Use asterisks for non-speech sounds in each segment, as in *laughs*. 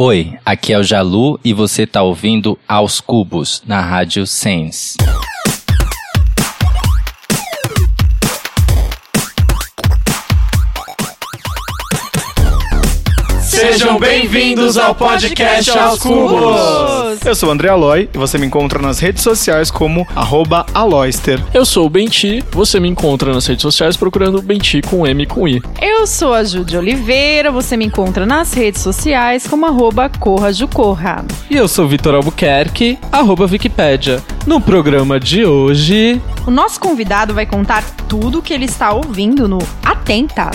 Oi, aqui é o Jalu e você tá ouvindo Aos Cubos na Rádio Sense. Sejam bem-vindos ao podcast Aos Cubos. Eu sou o André Aloy e você me encontra nas redes sociais como arroba Aloyster. Eu sou o Benti, você me encontra nas redes sociais procurando Benti com M com I. Eu sou a Júlia Oliveira, você me encontra nas redes sociais como arroba Corra E eu sou o Vitor Albuquerque, arroba Wikipédia. No programa de hoje... O nosso convidado vai contar tudo o que ele está ouvindo no Atenta.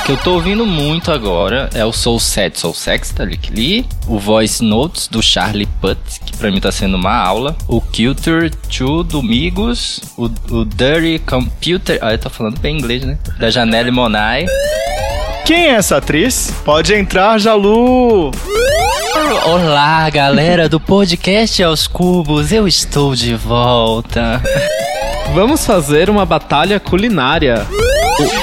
O que eu tô ouvindo muito agora é o Soul Set, Soul Sex, tá ali, o Voice Notes do Charlie Putt, que pra mim tá sendo uma aula, o Culture 2 do Migos, o, o Dirty Computer, ah, eu tô falando bem inglês, né? Da Janelle Monai. Quem é essa atriz? Pode entrar, Jalu! Olá, galera do podcast aos cubos, eu estou de volta. Vamos fazer uma batalha culinária.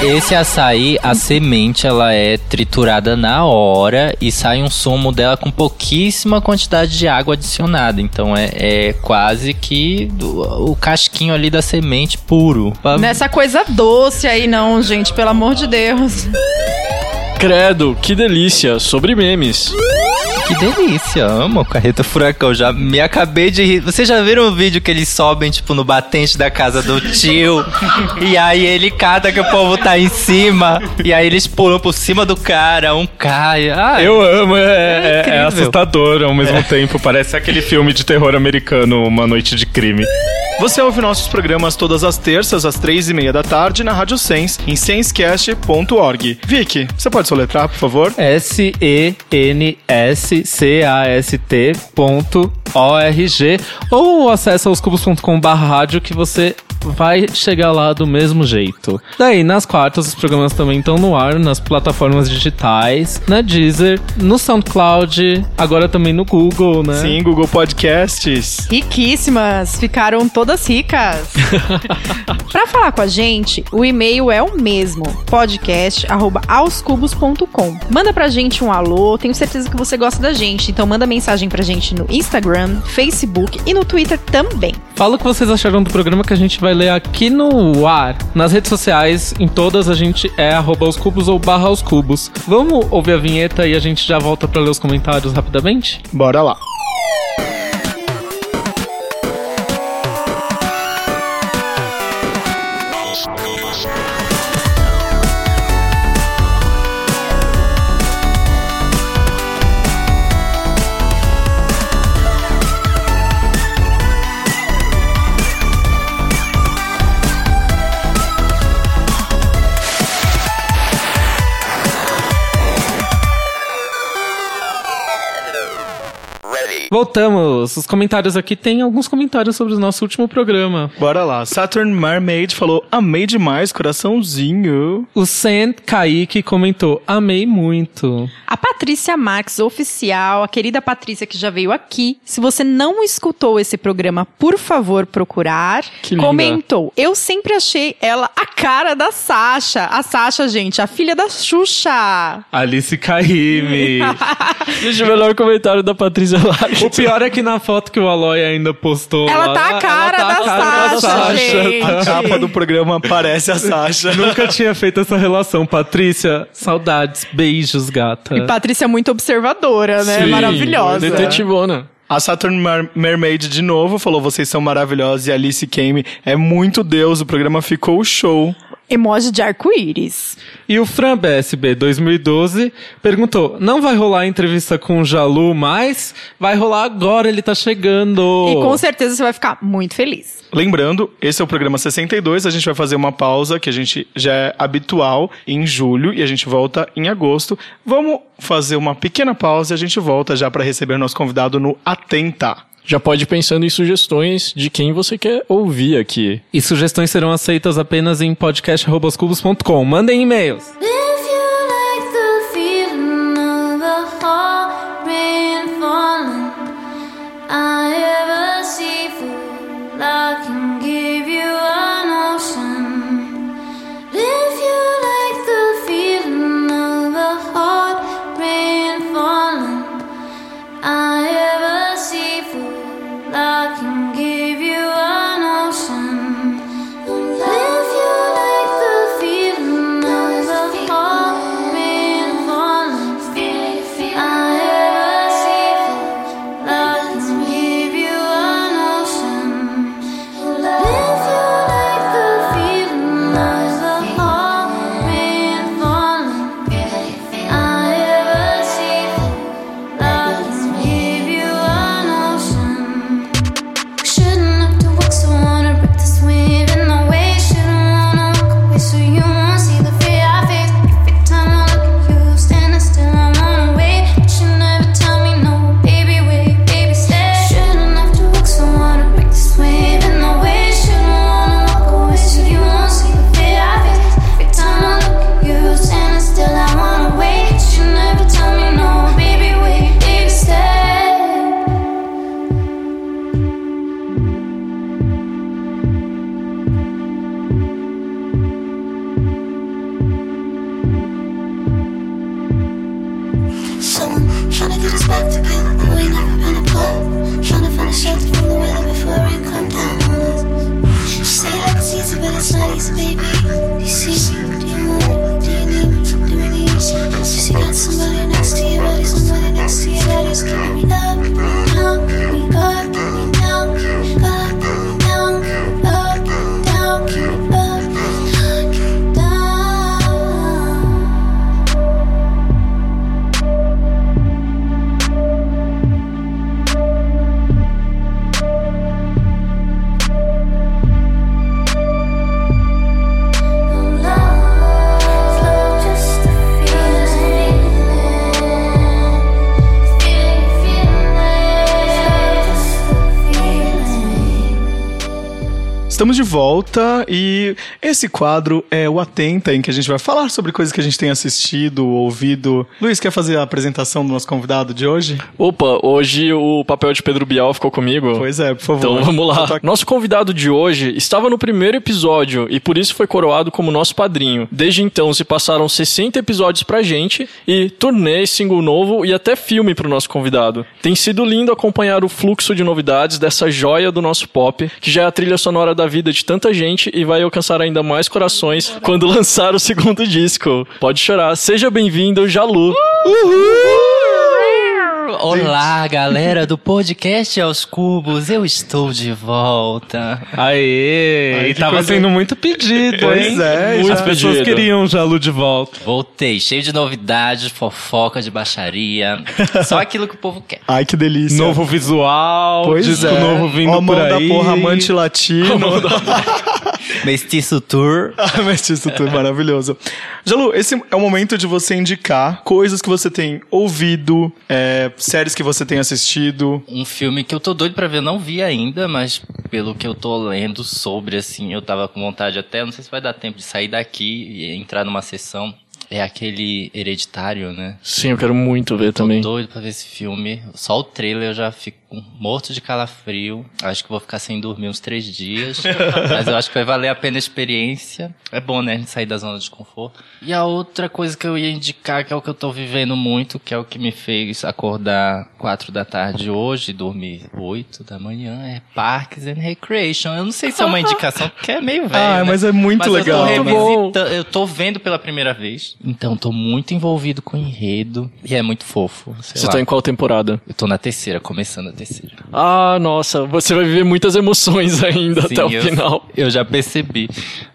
Esse açaí, a semente, ela é triturada na hora e sai um sumo dela com pouquíssima quantidade de água adicionada. Então é, é quase que o, o casquinho ali da semente puro. Nessa coisa doce aí não, gente, pelo amor de Deus. Credo, que delícia, sobre memes. Que delícia, amo carreta furacão. Já me acabei de rir. Vocês já viram o vídeo que eles sobem, tipo, no batente da casa do tio? e aí ele cata que o povo tá em cima. E aí eles pulam por cima do cara, um cai. Ai, Eu amo, é, é, é, é assustador ao mesmo é. tempo. Parece aquele filme de terror americano, Uma Noite de Crime. Você ouve nossos programas todas as terças, às três e meia da tarde, na Rádio Sense, em sensecast.org. Vicky, você pode soletrar, por favor? S-E-N-S-C-A-S-T.org ou acessa oscubos.com rádio que você vai chegar lá do mesmo jeito. Daí, nas quartas, os programas também estão no ar, nas plataformas digitais, na Deezer, no SoundCloud, agora também no Google, né? Sim, Google Podcasts. Riquíssimas, ficaram todas ricas. *laughs* Para falar com a gente, o e-mail é o mesmo, podcast@aoscubos.com. Manda pra gente um alô, tenho certeza que você gosta da gente, então manda mensagem pra gente no Instagram, Facebook e no Twitter também. Fala o que vocês acharam do programa que a gente vai ler aqui no ar. Nas redes sociais, em todas, a gente é arroba os cubos ou barra os cubos. Vamos ouvir a vinheta e a gente já volta para ler os comentários rapidamente? Bora lá. Voltamos. Os comentários aqui tem alguns comentários sobre o nosso último programa. Bora lá. Saturn Mermaid falou: Amei demais, coraçãozinho. O Sand Kaique comentou: Amei muito. A Patrícia Max, oficial, a querida Patrícia que já veio aqui. Se você não escutou esse programa, por favor, procurar. Que linda. Comentou: Eu sempre achei ela a cara da Sasha. A Sasha, gente, a filha da Xuxa. Alice Caime. Gente, *laughs* *laughs* o melhor comentário da Patrícia lá. O pior é que na foto que o Aloy ainda postou. Ela lá, tá a cara, tá da, a cara da, Sasha, gente. A capa do programa parece a Sasha. Nunca tinha feito essa relação. Patrícia, saudades, beijos, gata. E Patrícia é muito observadora, né? Sim, Maravilhosa. Detetivona. A Saturn Mer Mermaid de novo falou: vocês são maravilhosos. E a Alice Kame é muito Deus. O programa ficou show emoji de arco-íris. E o Fran BSB 2012 perguntou: não vai rolar entrevista com o Jalu, mas vai rolar agora, ele tá chegando. E com certeza você vai ficar muito feliz. Lembrando, esse é o programa 62, a gente vai fazer uma pausa que a gente já é habitual em julho e a gente volta em agosto. Vamos fazer uma pequena pausa e a gente volta já para receber nosso convidado no Atenta já pode ir pensando em sugestões de quem você quer ouvir aqui. E sugestões serão aceitas apenas em podcast.com. Mandem e-mails. Esse quadro é o Atenta, em que a gente vai falar sobre coisas que a gente tem assistido, ouvido. Luiz, quer fazer a apresentação do nosso convidado de hoje? Opa, hoje o papel de Pedro Bial ficou comigo. Pois é, por favor. Então vamos lá. Nosso convidado de hoje estava no primeiro episódio e por isso foi coroado como nosso padrinho. Desde então se passaram 60 episódios pra gente e turnê, single novo e até filme pro nosso convidado. Tem sido lindo acompanhar o fluxo de novidades dessa joia do nosso pop, que já é a trilha sonora da vida de tanta gente e vai alcançar ainda mais corações quando lançar o segundo disco. Pode chorar. Seja bem-vindo, Jalu. Uhul! Olá, galera do podcast aos cubos, eu estou de volta. Aê! Ai, e tava coisa- sendo muito pedido, Pois hein? é, Muitas já. pessoas Pedido. queriam o Jalu de volta. Voltei, cheio de novidades, fofoca de baixaria. Só aquilo que o povo quer. Ai, que delícia. Novo visual, pois disco é. novo vindo Ó, por aí. da porra, amante latino. *laughs* Mestiço Tour. *laughs* Ah, isso tudo maravilhoso. Jalu, esse é o momento de você indicar coisas que você tem ouvido, é, séries que você tem assistido. Um filme que eu tô doido pra ver, não vi ainda, mas pelo que eu tô lendo sobre, assim, eu tava com vontade até, não sei se vai dar tempo de sair daqui e entrar numa sessão. É aquele hereditário, né? Sim, eu quero muito ver Tô também. doido pra ver esse filme. Só o trailer eu já fico morto de calafrio. Acho que vou ficar sem dormir uns três dias. *laughs* mas eu acho que vai valer a pena a experiência. É bom, né? A gente sair da zona de conforto. E a outra coisa que eu ia indicar, que é o que eu tô vivendo muito, que é o que me fez acordar quatro da tarde hoje e dormir oito da manhã, é Parks and Recreation. Eu não sei se é uma *laughs* indicação, porque é meio velho. Ah, né? mas é muito Mas legal. Eu tô, Muito bom. revisitando, eu tô vendo pela primeira vez. Então tô muito envolvido com o enredo. E é muito fofo. sei Você lá. tá em qual temporada? Eu tô na terceira, começando a terceira. Ah, nossa, você vai viver muitas emoções *laughs* ainda Sim, até o eu, final. Eu já percebi.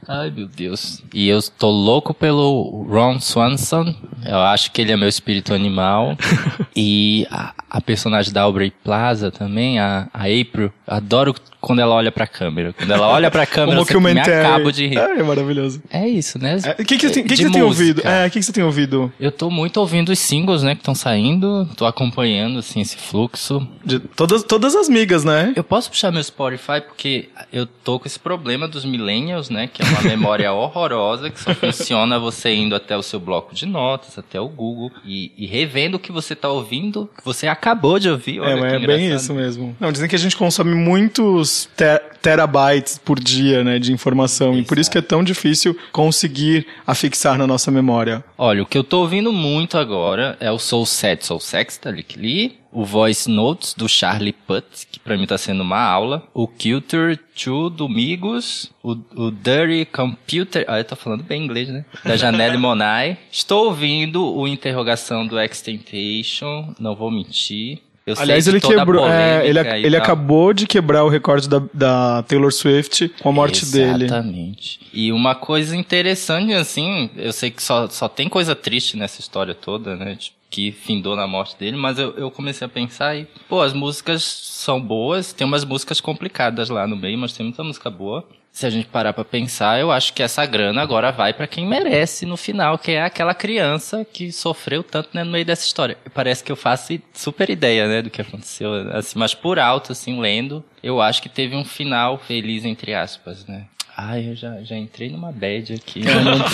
Ai, meu Deus. E eu tô louco pelo Ron Swanson. Eu acho que ele é meu espírito animal. *laughs* e a, a personagem da Aubrey Plaza também, a, a April. Adoro quando ela olha pra câmera. Quando ela olha pra *laughs* câmera, eu sempre me acabo de rir. É, é maravilhoso. É isso, né? O que, que, você tem- que, que você tem ouvido? É, o que, que você tem ouvido? Eu tô muito ouvindo os singles, né, que estão saindo. Tô acompanhando, assim, esse fluxo. De todas, todas as migas, né? Eu posso puxar meu Spotify porque eu tô com esse problema dos millennials, né? Que é uma memória *laughs* horrorosa que só funciona você indo até o seu bloco de notas, até o Google e, e revendo o que você tá ouvindo, que você acabou de ouvir. Olha é, é bem isso mesmo. Não, dizem que a gente consome muitos te terabytes por dia, né, de informação Exato. e por isso que é tão difícil conseguir afixar na nossa memória. Olha, o que eu tô ouvindo muito agora é o Soul Set, Soul Sex da Lick Lee, o Voice Notes do Charlie Putt, que para mim tá sendo uma aula, o Culture 2 do Migos, o, o Dirty Computer, ah, eu tô falando bem inglês, né? Da Janelle *laughs* Monai. Estou ouvindo o Interrogação do Extentation, não vou mentir. Eu Aliás, ele quebrou. É, ele, ele acabou de quebrar o recorde da, da Taylor Swift com a morte Exatamente. dele. Exatamente. E uma coisa interessante, assim, eu sei que só, só tem coisa triste nessa história toda, né? Tipo, que findou na morte dele, mas eu, eu comecei a pensar e, pô, as músicas são boas, tem umas músicas complicadas lá no meio, mas tem muita música boa. Se a gente parar para pensar, eu acho que essa grana agora vai para quem merece no final, que é aquela criança que sofreu tanto né, no meio dessa história. Parece que eu faço super ideia, né, do que aconteceu, assim, mas por alto, assim, lendo, eu acho que teve um final feliz, entre aspas, né? Ai, eu já, já entrei numa bad aqui.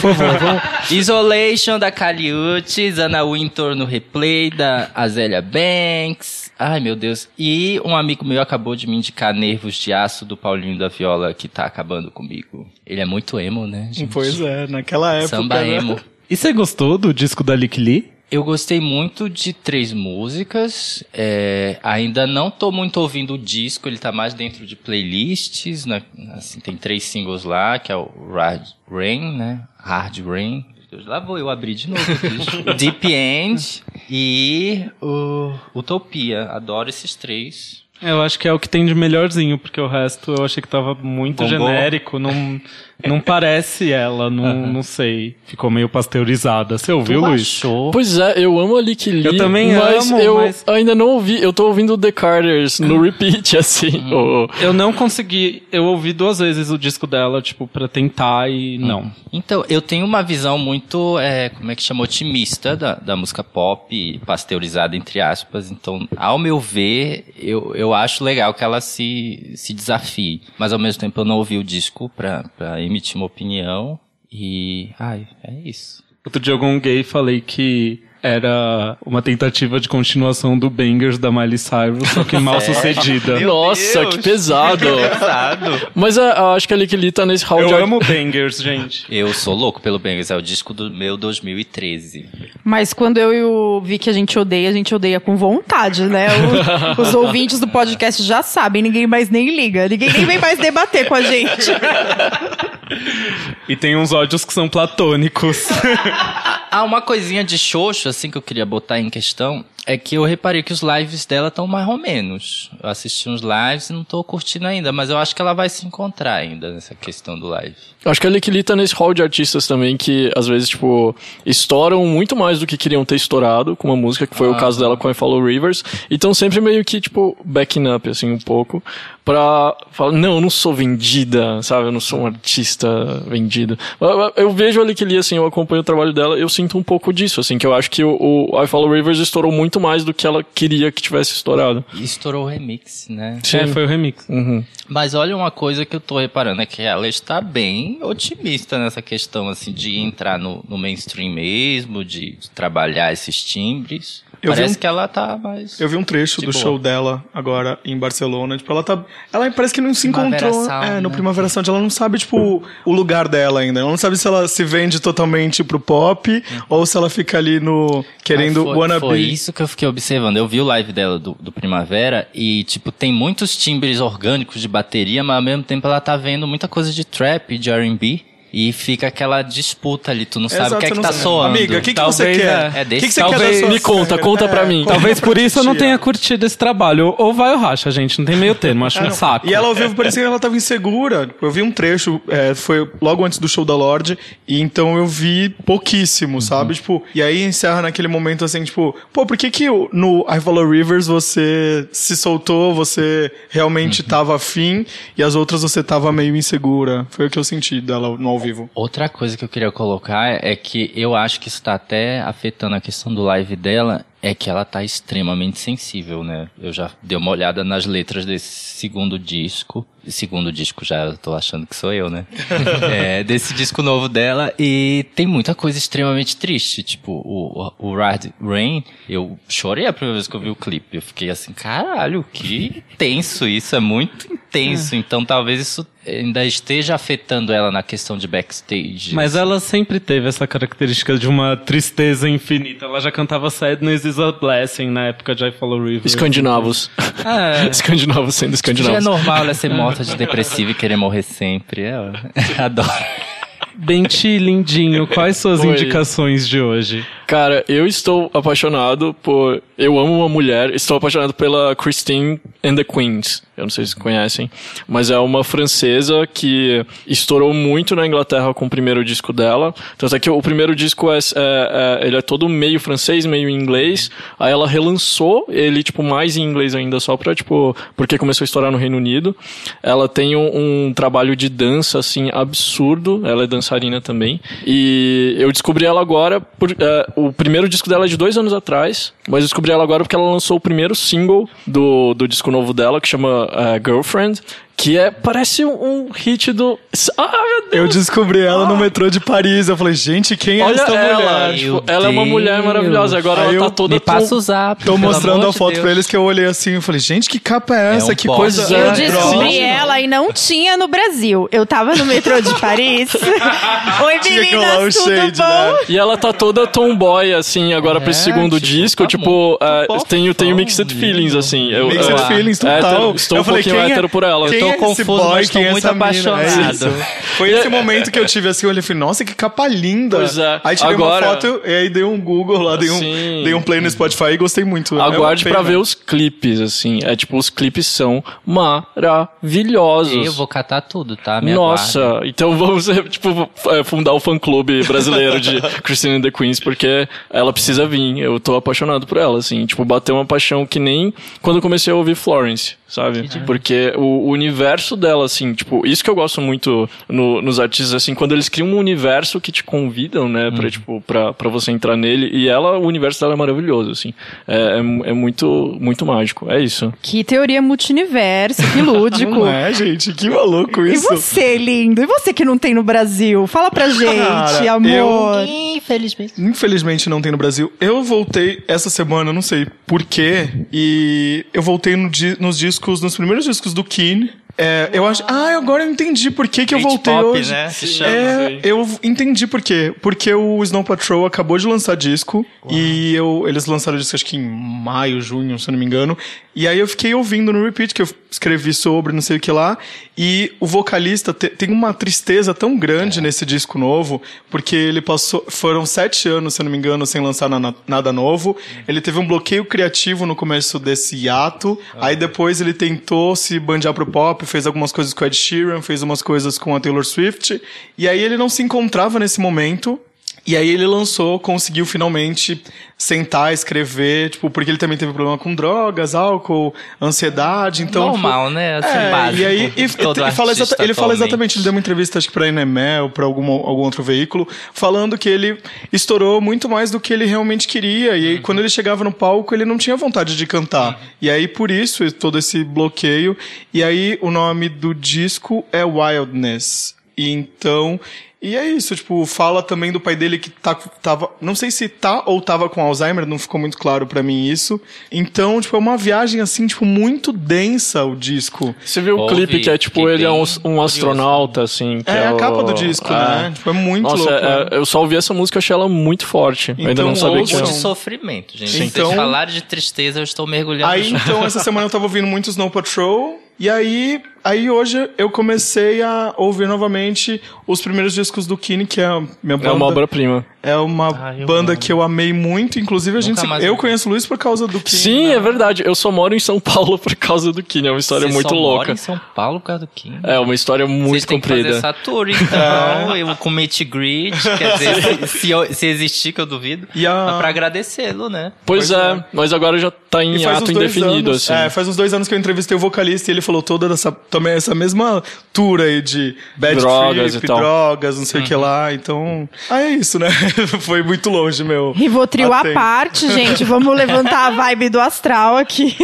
por favor, vamos. Isolation da Caliutes, Ana Wintour no replay da Azélia Banks. Ai, meu Deus. E um amigo meu acabou de me indicar Nervos de Aço do Paulinho da Viola, que tá acabando comigo. Ele é muito emo, né? Gente? Pois é, naquela época. Samba né? emo. E você gostou do disco da Lick Lee? Eu gostei muito de três músicas. É, ainda não tô muito ouvindo o disco, ele tá mais dentro de playlists. Né? Assim, tem três singles lá, que é o Hard Rain, né? Hard Rain. Lá vou eu abrir de novo. *laughs* Deep End e o Utopia. Adoro esses três. Eu acho que é o que tem de melhorzinho, porque o resto eu achei que tava muito Bombou. genérico, não, não parece ela, não, uhum. não sei. Ficou meio pasteurizada. Você ouviu, Luiz? Achou? Pois é, eu amo a Lick Lee. Eu também mas amo, eu mas... ainda não ouvi. Eu tô ouvindo The Carters no *laughs* repeat, assim. Hum. Oh. Eu não consegui. Eu ouvi duas vezes o disco dela, tipo, pra tentar e hum. não. Então, eu tenho uma visão muito, é, como é que chama, otimista da, da música pop, pasteurizada, entre aspas. Então, ao meu ver, eu, eu acho legal que ela se, se desafie. Mas ao mesmo tempo eu não ouvi o disco pra, pra emitir uma opinião. E, ai, é isso. Outro dia algum gay falei que era uma tentativa de continuação do Bangers da Miley Cyrus, só que mal *laughs* sucedida. Nossa, Deus. que pesado. pesado. Mas uh, acho que a Lee tá nesse hall Eu de... amo Bangers, gente. *laughs* Eu sou louco pelo Bangers, é o disco do meu 2013. Mas quando eu e o Vic a gente odeia, a gente odeia com vontade, né? O, *laughs* os ouvintes do podcast já sabem, ninguém mais nem liga, ninguém nem vem mais debater com a gente. E tem uns ódios que são platônicos. *laughs* ah, uma coisinha de xoxo, assim, que eu queria botar em questão, é que eu reparei que os lives dela estão mais ou menos. Eu assisti uns lives e não tô curtindo ainda, mas eu acho que ela vai se encontrar ainda nessa questão do live. Eu acho que a Lee tá nesse hall de artistas também que, às vezes, tipo, estouram muito mais do que queriam ter estourado com uma música, que foi ah, o caso dela com I Follow Rivers, e estão sempre meio que, tipo, backing up, assim, um pouco, pra falar, não, eu não sou vendida, sabe? Eu não sou um artista vendido. Eu, vejo a Lee, assim, eu acompanho o trabalho dela, eu sinto um pouco disso, assim, que eu acho que o, o I Follow Rivers estourou muito muito mais do que ela queria que tivesse estourado. E estourou o remix, né? Sim, é, foi o remix. Uhum. Mas olha uma coisa que eu tô reparando, é que ela está bem otimista nessa questão, assim, de entrar no, no mainstream mesmo, de, de trabalhar esses timbres. Eu parece um, que ela tá mais. Eu vi um trecho do boa. show dela agora em Barcelona. Tipo, ela tá. Ela parece que não se encontrou. Sound, é, no né? Primavera Sound. Ela não sabe, tipo, o lugar dela ainda. Ela não sabe se ela se vende totalmente pro pop uhum. ou se ela fica ali no. querendo foi, wannabe. Foi isso que eu fiquei observando. Eu vi o live dela do, do Primavera e, tipo, tem muitos timbres orgânicos de bateria, mas ao mesmo tempo ela tá vendo muita coisa de trap, de RB. E fica aquela disputa ali, tu não sabe o que é que tá sabe. soando. Amiga, o que, que você quer? É, é desse que, que você talvez, quer Me conta, conta é, pra mim. Talvez por isso eu não tenha curtido esse trabalho. Ou vai ou racha, gente. Não tem meio termo, acho é, um saco. E ela ao vivo parecia que ela tava insegura. Eu vi um trecho, é, foi logo antes do show da Lorde, e então eu vi pouquíssimo, uhum. sabe? Tipo, e aí encerra naquele momento assim, tipo, pô, por que que no I Follow Rivers você se soltou, você realmente uhum. tava afim, e as outras você tava meio insegura? Foi o que eu senti dela no vivo. Outra coisa que eu queria colocar é que eu acho que isso tá até afetando a questão do live dela, é que ela tá extremamente sensível, né? Eu já dei uma olhada nas letras desse segundo disco. Segundo disco já tô achando que sou eu, né? *laughs* é, desse disco novo dela. E tem muita coisa extremamente triste. Tipo, o, o Red Rain, eu chorei a primeira vez que eu vi o clipe. Eu fiquei assim, caralho, que tenso isso, é muito intenso. Então talvez isso ainda esteja afetando ela na questão de backstage. Mas ela sempre teve essa característica de uma tristeza infinita. Ela já cantava Sadness is a Blessing na época de I Follow River. Escandinavos. É. *laughs* Escandinavos sendo é escandinavos. normal ela ser morta de depressiva e querer morrer sempre. Eu *laughs* adoro. Benti, lindinho, quais suas Oi. indicações de hoje? Cara, eu estou apaixonado por. Eu amo uma mulher, estou apaixonado pela Christine and the Queens. Eu não sei se conhecem, mas é uma francesa que estourou muito na Inglaterra com o primeiro disco dela. Tanto é que o primeiro disco é, é- é- ele é todo meio francês, meio inglês. Aí ela relançou ele, tipo, mais em inglês ainda, só pra, tipo, porque começou a estourar no Reino Unido. Ela tem um, um trabalho de dança, assim, absurdo. Ela é dançarina também. E eu descobri ela agora por, é, o primeiro disco dela é de dois anos atrás, mas descobri ela agora porque ela lançou o primeiro single do, do disco novo dela, que chama é, Girlfriend, que é, parece um, um hit do... Ah, meu Deus! Eu descobri ela no metrô de Paris. Eu falei, gente, quem é Olha essa ela, mulher? tipo, ela é uma mulher maravilhosa. Agora Aí ela eu- tá toda Me passa o zap. Tô mostrando a foto Deus. pra eles que eu olhei assim e falei, gente, que capa é essa? um que pop. coisa é. Eu descobri ela e não tinha no Brasil. Eu tava no metrô de Paris. *laughs* Oi, meninas, tudo shade, bom? né? E ela tá toda tomboy, assim, agora pra esse É, segundo tipo, disco. tá tipo, é, bofão, tenho, tenho mixed feelings, assim. Eu, Mixed feelings, total. hétero, estou eu um falei, pouquinho quem é- hétero por ela. Quem tô é esse confuso, boy, mas tô é muito mina? apaixonado. É. *laughs* Foi esse momento que eu tive assim, eu olhei e falei, nossa, que capa linda. Pois é. Aí tirei Agora- uma foto e aí dei um Google lá, dei um, Sim. dei um play no Spotify e gostei muito. É Aguarde pra pena. ver os clipes, assim. É tipo, os clipes são maravilhosos. Eu vou catar tudo, tá? Me Nossa, aguardem. então vamos, *laughs* tipo, é, fundar o fã-clube brasileiro de *laughs* Christine and the Queens, porque ela precisa vir. Eu tô apaixonado por ela, assim. Tipo, bateu uma paixão que nem quando eu comecei a ouvir Florence, sabe? Porque o, o universo dela, assim, tipo, isso que eu gosto muito no- nos artistas, assim, quando eles criam um universo que te convidam, né, pra, tipo, pra, pra você entrar nele. E ela, o universo dela é maravilhoso, assim. É, é, é muito, muito mágico. É isso. Que teoria multiverso, que lúdico. *laughs* Não é, gente? Que maluco E isso. você, lindo? E você que não tem no Brasil? Fala pra *laughs* gente, Cara, amor. Infelizmente. Infelizmente não tem no Brasil. Eu voltei essa semana, não sei porquê, e eu voltei no di- nos discos, nos primeiros discos do Keen. É, eu acho. Ah, agora eu entendi por que, que eu voltei Britpop, hoje. né? Se chama, é, eu entendi por quê. Porque o Snow Patrol acabou de lançar disco e eu, eles lançaram disco acho que em maio, junho, se eu não me engano. E aí eu fiquei ouvindo no repeat que eu escrevi sobre não sei o que lá. E o vocalista te- tem uma tristeza tão grande nesse disco novo, porque ele passou. Foram sete anos, se eu não me engano, sem lançar na- nada novo. Ele teve um bloqueio criativo no começo desse hiato. Aí depois ele tentou se bandear pro pop, fez algumas coisas com o Ed Sheeran, fez umas coisas com a Taylor Swift. E aí ele não se encontrava nesse momento. E aí ele lançou, conseguiu finalmente sentar, escrever, tipo, porque ele também teve problema com drogas, álcool, ansiedade, então... Normal, né? Assim, É, básico. e aí e, e fala exata- ele fala exatamente, ele deu uma entrevista acho que pra Enemel, pra algum, algum outro veículo, falando que ele estourou muito mais do que ele realmente queria, e aí Uhum. quando ele chegava no palco ele não tinha vontade de cantar. E aí por isso, todo esse bloqueio, e aí o nome do disco é Wildness. E então... E é isso, tipo, fala também do pai dele que tá, tava, não sei se tá ou tava com Alzheimer, não ficou muito claro pra mim isso. Então, tipo, é uma viagem assim, tipo, muito densa o disco. Você viu o clipe que é tipo, fiquei ele é um, um astronauta, assim. Que É, a o- capa do disco, né? Tipo, é muito Nossa, louco. é- né? eu só ouvi essa música, achei ela muito forte. Eu ainda Então, não sabia que tinha. de sofrimento, gente. Então- vocês falarem de tristeza, eu estou mergulhando Aí, então, essa semana eu tava ouvindo muito Snow Patrol. E aí, aí hoje eu comecei a ouvir novamente os primeiros discos do Kine, que é a minha banda. É uma obra-prima. É uma Ah, banda amo. que eu amei muito. Inclusive, a gente. Se- Eu conheço o Luiz por causa do Kine. Sim, né? é verdade. Eu só moro em São Paulo por causa do Kine. É uma história Você muito só mora louca. em São Paulo por causa do Kim. É uma história muito Vocês têm que fazer comprida. essa tour, então. *laughs* Eu com meet greet, quer dizer, *laughs* se, se, eu- se existir, que eu duvido. E a- Mas pra agradecê-lo, né? Pois, Pois é, mas agora já tá em ato indefinido, anos, assim. é, faz uns dois anos que eu entrevistei o vocalista e ele falou toda essa, tomei essa mesma tour aí de bad Drogas trip, e tal. drogas, não sei o que lá. Então, ah, é isso, né? *laughs* Foi muito longe, meu. Rivotril à parte, gente. Vamos levantar a vibe do astral aqui.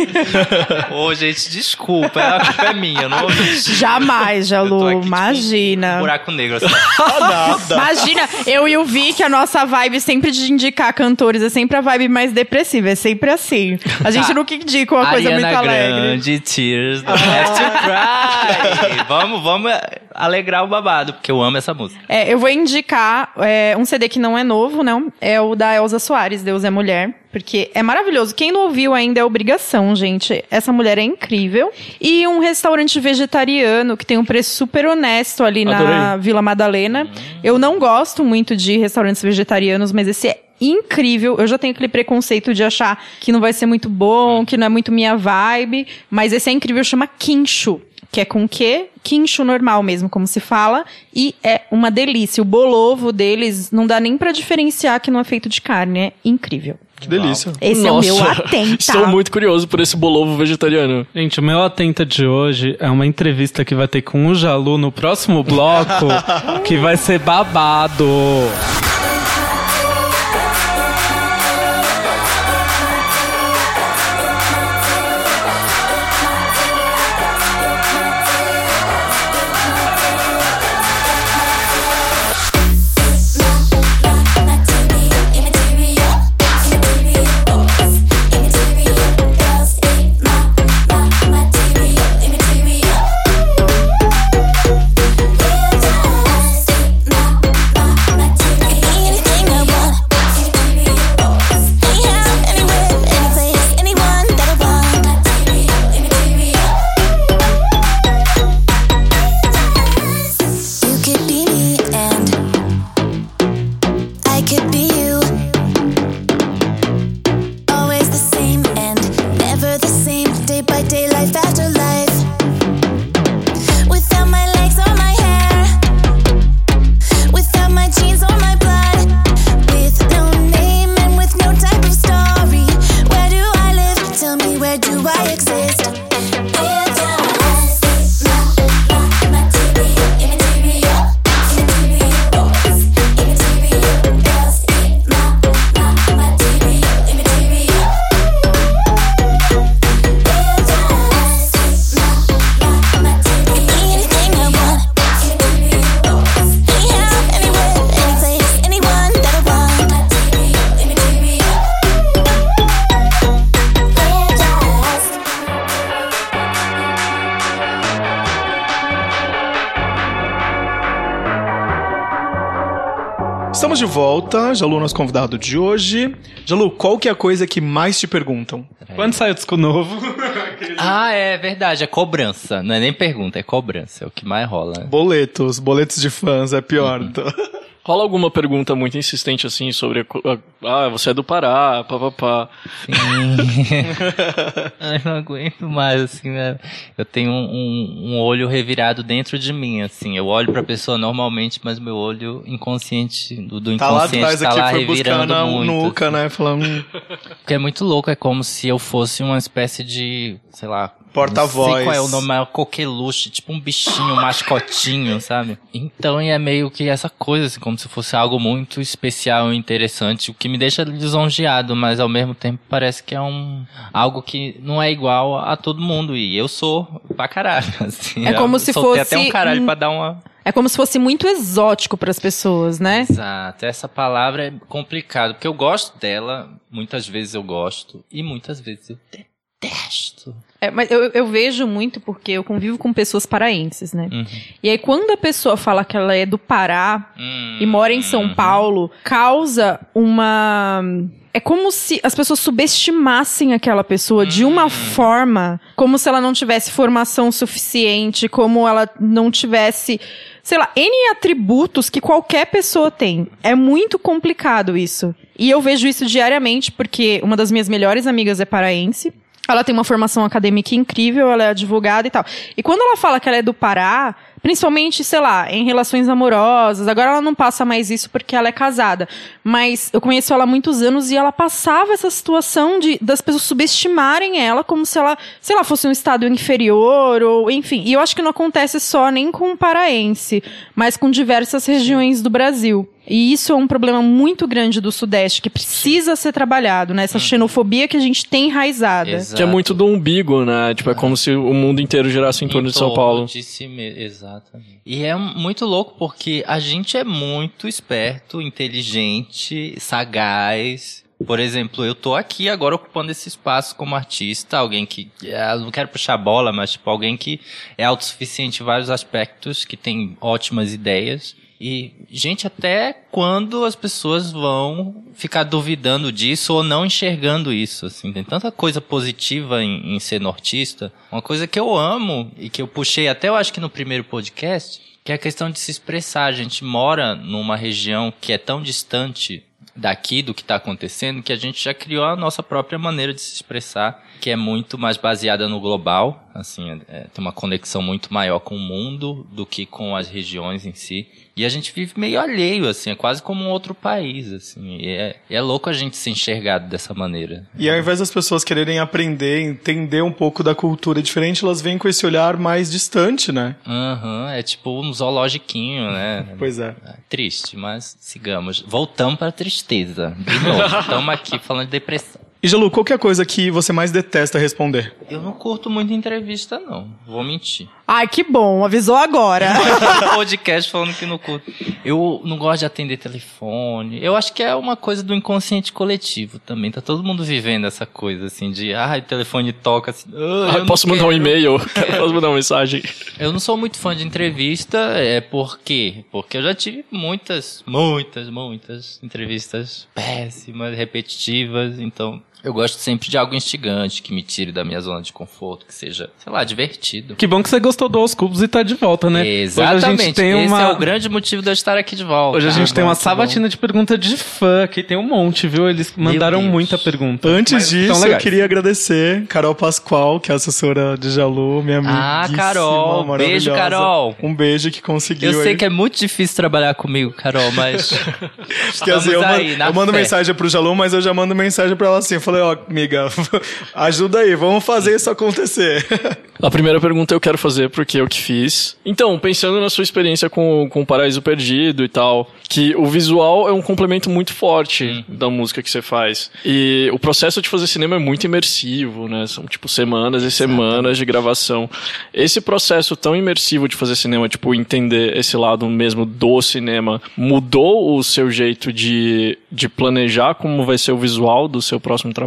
Ô, gente, desculpa, a culpa é minha, não. Jamais, Eu tô Jalu. aqui, tipo, Imagina. Um buraco negro, assim. Ah, nada. Imagina, eu e o Vic, a nossa vibe sempre de indicar cantores é sempre a vibe mais depressiva, é sempre assim. A gente Tá. nunca indica uma coisa Ariana muito alegre. Grande, Tears, Don't Have to Cry. vamos, vamos alegrar o babado, porque eu amo essa música. É, eu vou indicar é, um CD que não é novo, não. É o da Elza Soares, Deus é Mulher. Porque é maravilhoso. Quem não ouviu ainda é obrigação, gente. Essa mulher é incrível. E um restaurante vegetariano que tem um preço super honesto ali na Adorei. Vila Madalena. Eu não gosto muito de restaurantes vegetarianos, mas esse é incrível. Eu já tenho aquele preconceito de achar que não vai ser muito bom, que não é muito minha vibe. Mas esse é incrível, chama Quincho. Que é com quê? Quincho normal mesmo, como se fala. E é uma delícia. O bolovo deles não dá nem pra diferenciar que não é feito de carne. É incrível. Que delícia. Esse Nossa, é o meu atenta. *laughs* Estou muito curioso por esse bolovo vegetariano. Gente, o meu atenta de hoje é uma entrevista que vai ter com o Jalu no próximo bloco, *laughs* que vai ser babado. Estamos de volta. Jalu, nosso convidado de hoje. Jalu, qual que é a coisa que mais te perguntam? Quando sai o disco novo? *laughs* Ah, é verdade, é cobrança. Não é nem pergunta, é cobrança. É o que mais rola. Boletos, boletos de fãs, é pior. Então. *laughs* Rola alguma pergunta muito insistente assim sobre. Ah, você é do Pará, papapá. *laughs* Ai, não aguento mais, assim, né? Eu tenho um, um- um olho revirado dentro de mim, assim. Eu olho pra pessoa normalmente, mas meu olho inconsciente, do, do Tá lá inconsciente atrás tá aqui, lá foi revirando a muito. nuca, né? Falando. Porque é muito louco, é como se eu fosse uma espécie de, sei lá... Porta-voz. Não sei qual é o nome, é um coqueluche, tipo um bichinho, um mascotinho, *laughs* sabe? Então é meio que essa coisa, assim, como se fosse algo muito especial e interessante, o que me deixa lisonjeado, mas ao mesmo tempo parece que é um algo que não é igual a todo mundo, e eu sou pra caralho, *laughs* assim. É como Eu se fosse até um caralho um- pra dar uma... É como se fosse muito exótico pras pessoas, né? Exato, essa palavra é complicado, porque eu gosto dela, muitas vezes eu gosto, e muitas vezes eu detesto. É, mas eu, eu vejo muito porque eu convivo com pessoas paraenses, né? Uhum. E aí, quando a pessoa fala que ela é do Pará Hum, e mora em São uhum. Paulo, causa uma. É como se as pessoas subestimassem aquela pessoa de Hum. uma forma, como se ela não tivesse formação suficiente, como ela não tivesse, sei lá, N atributos que qualquer pessoa tem. É muito complicado isso. E eu vejo isso diariamente porque uma das minhas melhores amigas é paraense. Ela tem uma formação acadêmica incrível, ela é advogada e tal. E quando ela fala que ela é do Pará, principalmente, sei lá, em relações amorosas. Agora ela não passa mais isso porque ela é casada. Mas eu conheço ela há muitos anos e ela passava essa situação de das pessoas subestimarem ela como se ela, sei lá, fosse um estado inferior ou enfim. E eu acho que não acontece só nem com o paraense, mas com diversas regiões do Brasil. E isso é um problema muito grande do Sudeste, que precisa ser trabalhado, né? Essa xenofobia que a gente tem enraizada. Que é muito do umbigo, né? Tipo, é como se o mundo inteiro girasse em torno de São Paulo. De si mesmo, exatamente. E é muito louco porque a gente é muito esperto, inteligente, sagaz. Por exemplo, eu tô aqui agora ocupando esse espaço como artista, alguém que, é, não quero puxar bola, mas tipo, alguém que é autossuficiente em vários aspectos, que tem ótimas ideias. E, gente, até quando as pessoas vão ficar duvidando disso ou não enxergando isso, assim. Tem tanta coisa positiva em, em ser nortista. Uma coisa que eu amo e que eu puxei até eu acho que no primeiro podcast, que é a questão de se expressar. A gente mora numa região que é tão distante daqui do que está acontecendo que a gente já criou a nossa própria maneira de se expressar, que é muito mais baseada no global, assim, é, tem uma conexão muito maior com o mundo do que com as regiões em si. E a gente vive meio alheio, assim, é quase como um outro país, assim. E é, é louco a gente ser enxergado dessa maneira. E ao invés das pessoas quererem aprender, entender um pouco da cultura diferente, elas vêm com esse olhar mais distante, né? Aham, é tipo um zoologiquinho, né? *laughs* Pois é. É Triste, mas sigamos. Voltamos para tristeza. De novo, *laughs* estamos aqui falando de depressão. E Jalu, qual que é a coisa que você mais detesta responder? Eu não curto muito entrevista, não. Vou mentir. Ai, que bom, avisou agora. *laughs* *laughs* Podcast falando que não curto. Eu não gosto de atender telefone. Eu acho que é uma coisa do inconsciente coletivo também. Tá todo mundo vivendo essa coisa, assim, de, ah, o telefone toca, assim, ah, Ah, posso mandar um quero. e-mail? *laughs* posso mandar uma mensagem? Eu não sou muito fã de entrevista, é por quê? Porque eu já tive muitas, muitas, muitas entrevistas péssimas, repetitivas, então eu gosto sempre de algo instigante, que me tire da minha zona de conforto, que seja, sei lá, divertido. Que bom que você gostou do Aos Cubos e tá de volta, né? Exatamente, Hoje a gente tem esse uma... é o grande motivo de eu estar aqui de volta. Hoje a gente Ah, tem uma bom, sabatina de pergunta de fã, que tem um monte, viu? Eles mandaram muita pergunta. Antes Mas disso, eu queria agradecer Carol Pascoal, que é assessora de Jalu, minha amiga. Ah, Carol. Beijo, Carol. Um beijo que conseguiu. Eu sei aí. que é muito difícil trabalhar comigo, Carol, mas. Que, assim, eu, Estamos aí, eu mando mensagem pro Jalu, mas eu já mando mensagem pra ela assim. Eu falei, ó, amiga, *laughs* ajuda aí, vamos fazer isso acontecer. *laughs* A primeira pergunta eu quero fazer porque eu que fiz. Então, pensando na sua experiência com, com o Paraíso Perdido e tal, que o visual é um complemento muito forte da música que você faz. E o processo de fazer cinema é muito imersivo, né? São tipo semanas e semanas de gravação. Esse processo tão imersivo de fazer cinema, tipo, entender esse lado mesmo do cinema, mudou o seu jeito de, de planejar como vai ser o visual do seu próximo trabalho?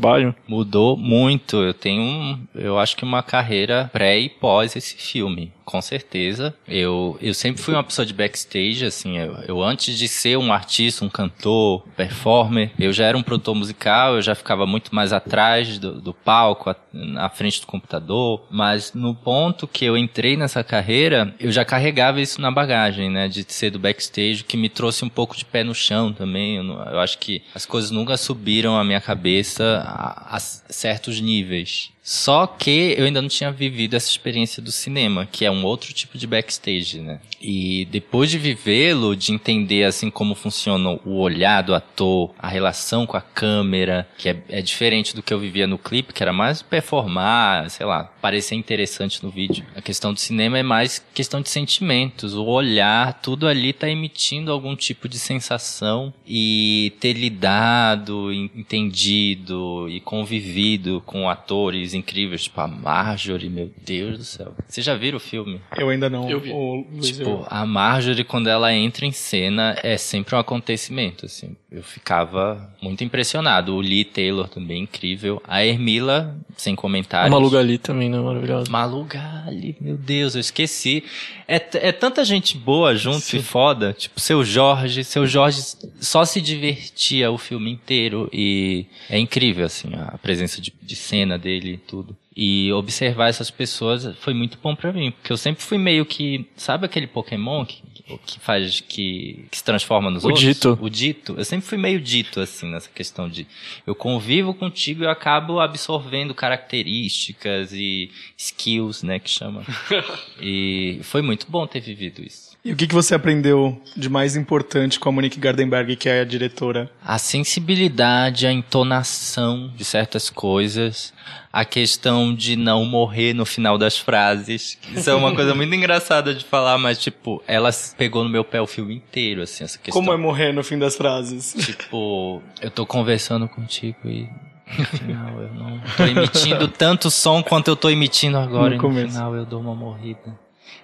Mudou muito. Eu tenho, um, eu acho que uma carreira pré e pós esse filme. Com certeza. Eu, eu sempre fui uma pessoa de backstage, assim. Eu, eu antes de ser um artista, um cantor, performer, eu já era um produtor musical, eu já ficava muito mais atrás do, do palco, na frente do computador. Mas no ponto que eu entrei nessa carreira, eu já carregava isso na bagagem, né? De ser do backstage, que me trouxe um pouco de pé no chão também. Eu, eu acho que as coisas nunca subiram a minha cabeça a, a certos níveis. Só que eu ainda não tinha vivido essa experiência do cinema, que é um outro tipo de backstage, né? E depois de vivê-lo, de entender assim como funciona o olhar do ator, a relação com a câmera, que é, é diferente do que eu vivia no clipe, que era mais performar, sei lá, parecer interessante no vídeo. A questão do cinema é mais questão de sentimentos, o olhar, tudo ali tá emitindo algum tipo de sensação e ter lidado, en- entendido e convivido com atores incríveis, tipo a Marjorie, meu Deus do céu. Vocês já viram o filme? Eu ainda não. Eu vi. O Luiz, eu- Tipo, a Marjorie, quando ela entra em cena, é sempre um acontecimento, assim. Eu ficava muito impressionado. O Lee Taylor também, incrível. A Hermila, sem A comentários. Malu Gali também, né? Maravilhosa. Malu Gali, meu Deus, eu esqueci. É, é tanta gente boa junto e foda. Tipo, seu Jorge, seu Jorge só se divertia o filme inteiro. E é incrível, assim, a presença de, de cena dele e tudo. E observar essas pessoas foi muito bom pra mim. Porque eu sempre fui meio que. Sabe aquele Pokémon que, que o faz, que, que se transforma nos O outros. dito. O dito. Eu sempre fui meio dito, assim, nessa questão de eu convivo contigo e eu acabo absorvendo características e skills, né, que chama. *laughs* e foi muito bom ter vivido isso. E o que, que você aprendeu de mais importante com a Monique Gardenberg, que é a diretora? A sensibilidade, a entonação de certas coisas, a questão de não morrer no final das frases. Isso é uma coisa muito engraçada de falar, mas, tipo, ela pegou no meu pé o filme inteiro, assim, essa questão. Como é morrer no fim das frases? Tipo, eu tô conversando contigo e no final eu não tô emitindo tanto som quanto eu tô emitindo agora No e no começo. final eu dou uma morrida.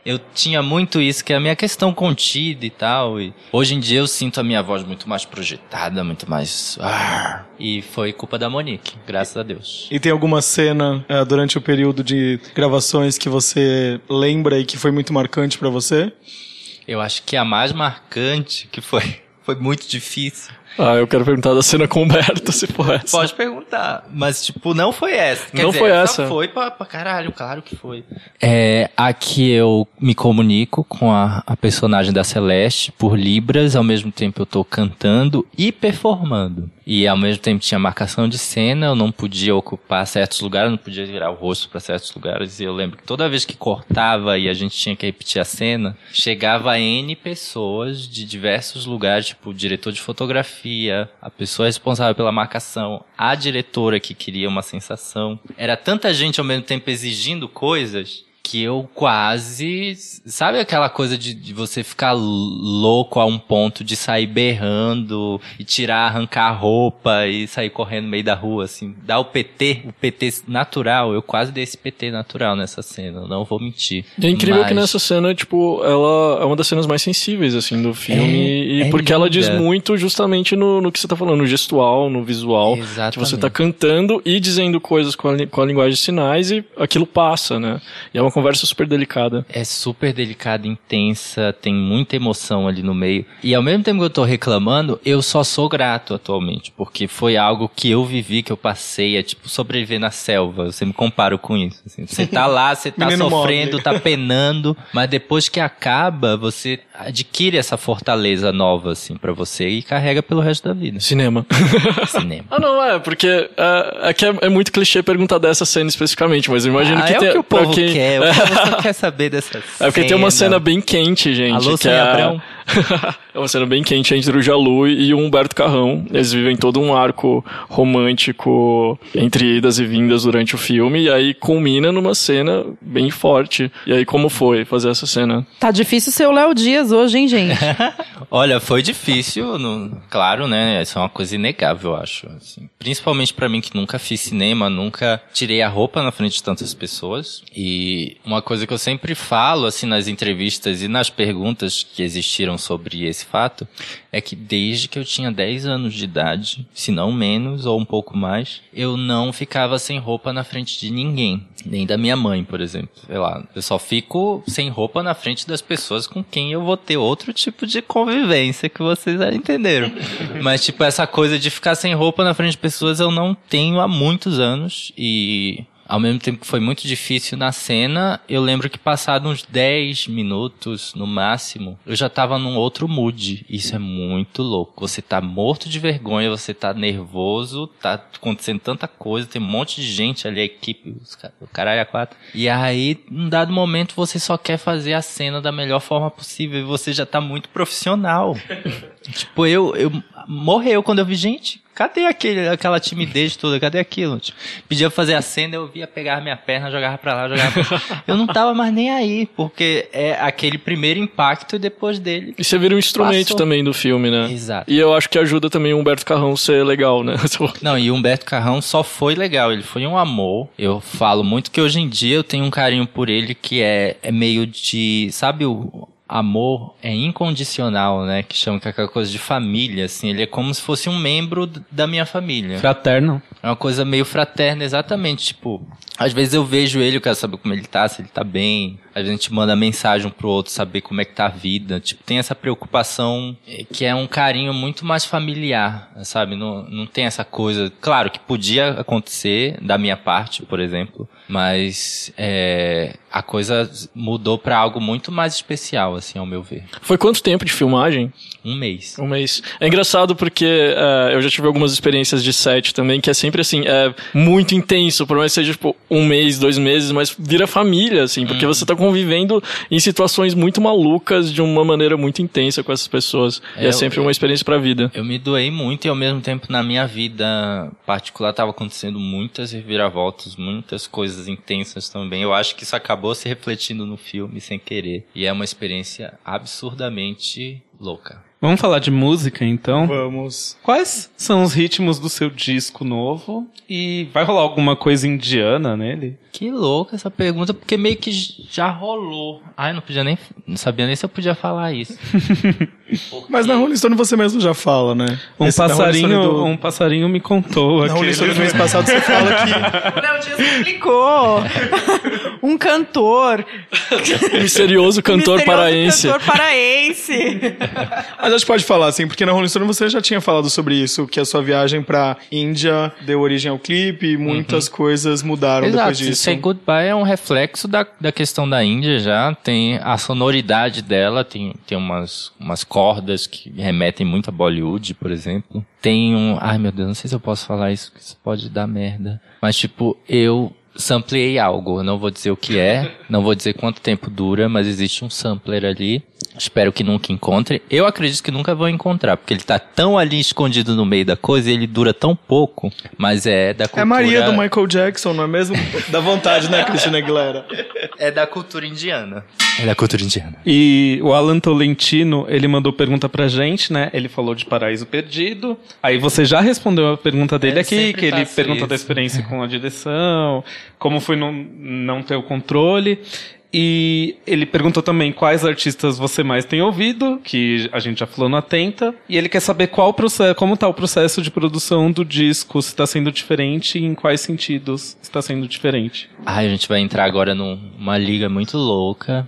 Eu tinha muito isso, que é a minha questão contida e tal. E hoje em dia eu sinto a minha voz muito mais projetada, muito mais. "Arr". E foi culpa da Monique, graças a Deus. E tem alguma cena eh, durante o período de gravações que você lembra e que foi muito marcante pra você? Eu acho que a mais marcante, que foi, *laughs* foi muito difícil. Ah, eu quero perguntar da cena com o Humberto, se for essa. Pode perguntar, mas tipo, não foi essa. Quer Não dizer, foi essa. Foi pra, pra caralho, claro que foi. É, aqui eu me comunico com a, a personagem da Celeste por Libras, ao mesmo tempo eu tô cantando e performando. E ao mesmo tempo tinha marcação de cena, eu não podia ocupar certos lugares, eu não podia virar o rosto para certos lugares. E eu lembro que toda vez que cortava e a gente tinha que repetir a cena, chegava N pessoas de diversos lugares, tipo o diretor de fotografia, a pessoa responsável pela marcação, a diretora que queria uma sensação. Era tanta gente ao mesmo tempo exigindo coisas que eu quase. Sabe aquela coisa de, de você ficar louco a um ponto de sair berrando e tirar, arrancar a roupa e sair correndo no meio da rua, assim. Dar o PT, o PT natural. Eu quase dei esse PT natural nessa cena, não vou mentir. E é incrível Mas- que nessa cena, tipo, ela é uma das cenas mais sensíveis, assim, do filme. É, e é porque ela diz linda. muito justamente no, no que você tá falando, no gestual, no visual. Que Exatamente. você tá cantando e dizendo coisas com a, com a linguagem de sinais e aquilo passa, né? E é uma conversa super delicada. É super delicada, intensa, tem muita emoção ali no meio. E ao mesmo tempo que eu tô reclamando, eu só sou grato atualmente, porque foi algo que eu vivi, que eu passei, é tipo sobreviver na selva. Eu sempre me comparo com isso. assim. Você tá lá, você *laughs* tá sofrendo, tá *laughs* penando, mas depois que acaba, você adquire essa fortaleza nova, assim, pra você e carrega pelo resto da vida. Cinema. *laughs* Cinema. ah, não, é, porque é, é é, é muito clichê perguntar dessa cena especificamente, mas eu imagino Ah, que é tem. o que o povo quem- quer, o povo só quer saber dessa É porque tem uma cena bem quente, gente. Alô, que é, Abrão? *laughs* é uma cena bem quente entre o Jalu e o Humberto Carrão. Eles vivem todo um arco romântico entre idas e vindas durante o filme, e aí culmina numa cena bem forte. E aí, como foi fazer essa cena? Tá difícil ser o Léo Dias hoje, hein, gente? *laughs* Olha, foi difícil, no- claro, né? Isso é uma coisa inegável, eu acho. assim. Principalmente pra mim que nunca fiz cinema, nunca tirei a roupa na frente de tantas pessoas. E uma coisa que eu sempre falo, assim, nas entrevistas e nas perguntas que existiram sobre esse fato, é que desde que eu tinha 10 anos de idade, se não menos ou um pouco mais, eu não ficava sem roupa na frente de ninguém. Nem da minha mãe, por exemplo. Sei lá, eu só fico sem roupa na frente das pessoas com quem eu vou ter outro tipo de convivência que vocês já entenderam. *laughs* Mas, tipo, essa coisa de ficar sem roupa na frente de pessoas eu não tenho há muitos anos e. Ao mesmo tempo que foi muito difícil na cena, eu lembro que passado uns 10 minutos, no máximo, eu já tava num outro mood. Isso é muito louco. Você tá morto de vergonha, você tá nervoso, tá acontecendo tanta coisa, tem um monte de gente ali, a equipe, os ca- o caralho a quatro. E aí, num dado momento, você só quer fazer a cena da melhor forma possível e você já tá muito profissional. *laughs* Tipo, eu, eu morreu quando eu vi, gente, cadê aquele, aquela timidez toda? Cadê aquilo? Tipo, pedia pra fazer a cena, eu via pegar minha perna, jogava pra lá, jogava pra lá. Eu não tava mais nem aí, porque é aquele primeiro impacto e depois dele. E você vira um instrumento Passou. também do filme, né? Exato. E eu acho que ajuda também o Humberto Carrão ser legal, né? *laughs* Não, e o Humberto Carrão só foi legal, ele foi um amor. Eu falo muito que hoje em dia eu tenho um carinho por ele que é, é meio de, sabe o amor é incondicional, né? Que chama que é aquela coisa de família, assim. Ele é como se fosse um membro da minha família. Fraterno. É uma coisa meio fraterna, exatamente. Tipo, às vezes eu vejo ele, eu quero saber como ele tá, se ele tá bem. A gente manda mensagem um pro outro, saber como é que tá a vida. Tipo, tem essa preocupação eh, que é um carinho muito mais familiar, sabe? Não, não tem essa coisa. Claro que podia acontecer da minha parte, por exemplo. Mas é, a coisa mudou pra algo muito mais especial, assim, ao meu ver. Foi quanto tempo de filmagem? Um mês. Um mês. É engraçado porque é, eu já tive algumas experiências de set também, que é sempre assim, é muito intenso, por mais que seja tipo um mês, dois meses, mas vira família, assim, porque você tá convivendo em situações muito malucas de uma maneira muito intensa com essas pessoas. e é eu- sempre uma experiência pra vida. Eu me doei muito e ao mesmo tempo na minha vida particular estava acontecendo muitas reviravoltas, muitas coisas intensas também. Eu acho que isso acabou se refletindo no filme sem querer. E é uma experiência absurdamente louca. Vamos falar de música, então? Vamos. Quais são os ritmos do seu disco novo? E vai rolar alguma coisa indiana nele? Que louca essa pergunta, porque meio que já rolou. Ai, não podia nem. Não sabia nem se eu podia falar isso. *laughs* Mas na Rolling Stone você mesmo já fala, né? Um Esse passarinho, do- um passarinho me contou Na aqui. Rolling Stone do mês *laughs* passado você fala que O Léo Dias explicou. *laughs* um cantor. Misterioso cantor misterioso paraense. Cantor paraense. Mas a gente pode falar assim, porque na Rolling Stone você já tinha falado sobre isso, que a sua viagem pra Índia deu origem ao clipe e muitas coisas mudaram Exato, depois disso. Say Goodbye é um reflexo da, da questão da Índia já. Tem a sonoridade dela, tem, tem umas, umas cordas que remetem muito a Bollywood, por exemplo. Tem um. Ai meu Deus, não sei se eu posso falar isso, que isso pode dar merda. Mas tipo, eu sampleei algo. Eu não vou dizer o que é, não vou dizer quanto tempo dura, mas existe um sampler ali. Espero que nunca encontre. Eu acredito que nunca vou encontrar, porque ele tá tão ali escondido no meio da coisa e ele dura tão pouco, mas é da cultura... É a Maria do Michael Jackson, não é mesmo? *laughs* Dá vontade, né, Cristina Aguilera? É da cultura indiana. É da cultura indiana. E o Alan Tolentino, ele mandou pergunta pra gente, né? Ele falou de Paraíso Perdido. Aí você já respondeu a pergunta dele Eu aqui, que ele faço perguntou da isso. experiência com a direção, como foi não, não ter o controle. E ele perguntou também quais artistas você mais tem ouvido, que a gente já falou no Atenta. E ele quer saber qual processo, como tá o processo de produção do disco, se está sendo diferente e em quais sentidos está sendo diferente. Ai, a gente vai entrar agora numa liga muito louca,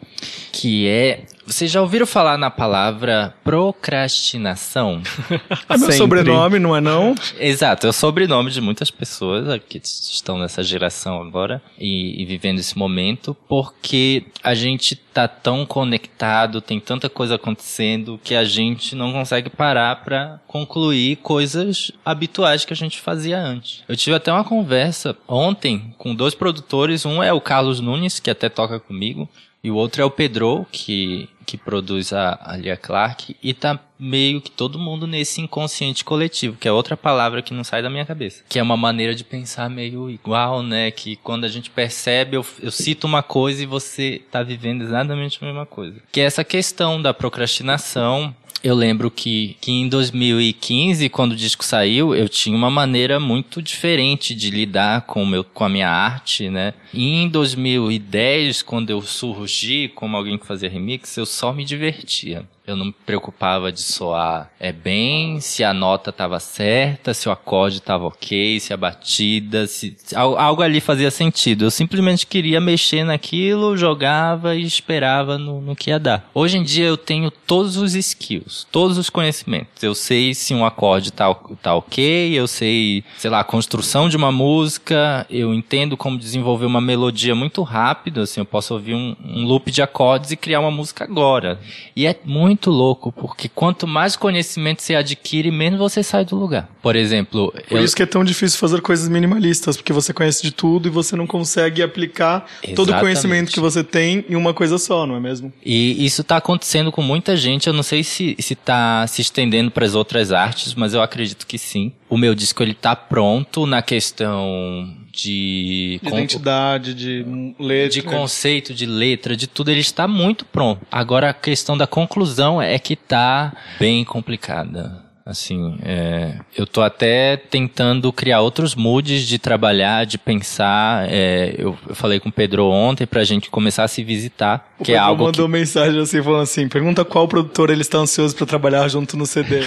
que é... Vocês já ouviram falar na palavra procrastinação? *laughs* É meu sobrenome, não é não? Exato, é o sobrenome de muitas pessoas que estão nessa geração agora e, e vivendo esse momento, porque a gente tá tão conectado, tem tanta coisa acontecendo que a gente não consegue parar pra concluir coisas habituais que a gente fazia antes. Eu tive até uma conversa ontem com dois produtores, um é o Carlos Nunes, que até toca comigo, e o outro é o Pedro, que, que produz a, a Lia Clark, e tá meio que todo mundo nesse inconsciente coletivo, que é outra palavra que não sai da minha cabeça. Que é uma maneira de pensar meio igual, né? Que quando a gente percebe, eu, eu cito uma coisa e você tá vivendo exatamente a mesma coisa. Que é essa questão da procrastinação, eu lembro que, que em 2015, quando o disco saiu, eu tinha uma maneira muito diferente de lidar com, meu, com a minha arte, né? E em 2010, quando eu surgi como alguém que fazia remix, eu só me divertia. Eu não me preocupava de soar é bem, se a nota estava certa, se o acorde estava ok, se a batida, se se al- algo ali fazia sentido. Eu simplesmente queria mexer naquilo, jogava e esperava no, no que ia dar. Hoje em dia eu tenho todos os skills, todos os conhecimentos. Eu sei se um acorde tá, tá ok, eu sei, sei lá, a construção de uma música, eu entendo como desenvolver uma melodia muito rápido, assim, eu posso ouvir um, um loop de acordes e criar uma música agora. E é muito louco, porque quanto mais conhecimento você adquire, menos você sai do lugar. Por exemplo, Por eu- isso que é tão difícil fazer coisas minimalistas, porque você conhece de tudo e você não consegue aplicar todo o Exatamente. conhecimento que você tem em uma coisa só, não é mesmo? E isso tá acontecendo com muita gente. Eu não sei se, se tá se estendendo para as outras artes, mas eu acredito que sim. O meu disco ele tá pronto na questão de, identidade, de letra. de conceito, de letra, de tudo, ele está muito pronto. Agora a questão da conclusão é que tá bem complicada. Assim, é, eu tô até tentando criar outros moods de trabalhar, de pensar. é, eu, eu falei com o Pedro ontem pra gente começar a se visitar, O que é Pedro algo que mandou mensagem assim, falando assim, pergunta qual produtor ele está ansioso pra trabalhar junto no CD.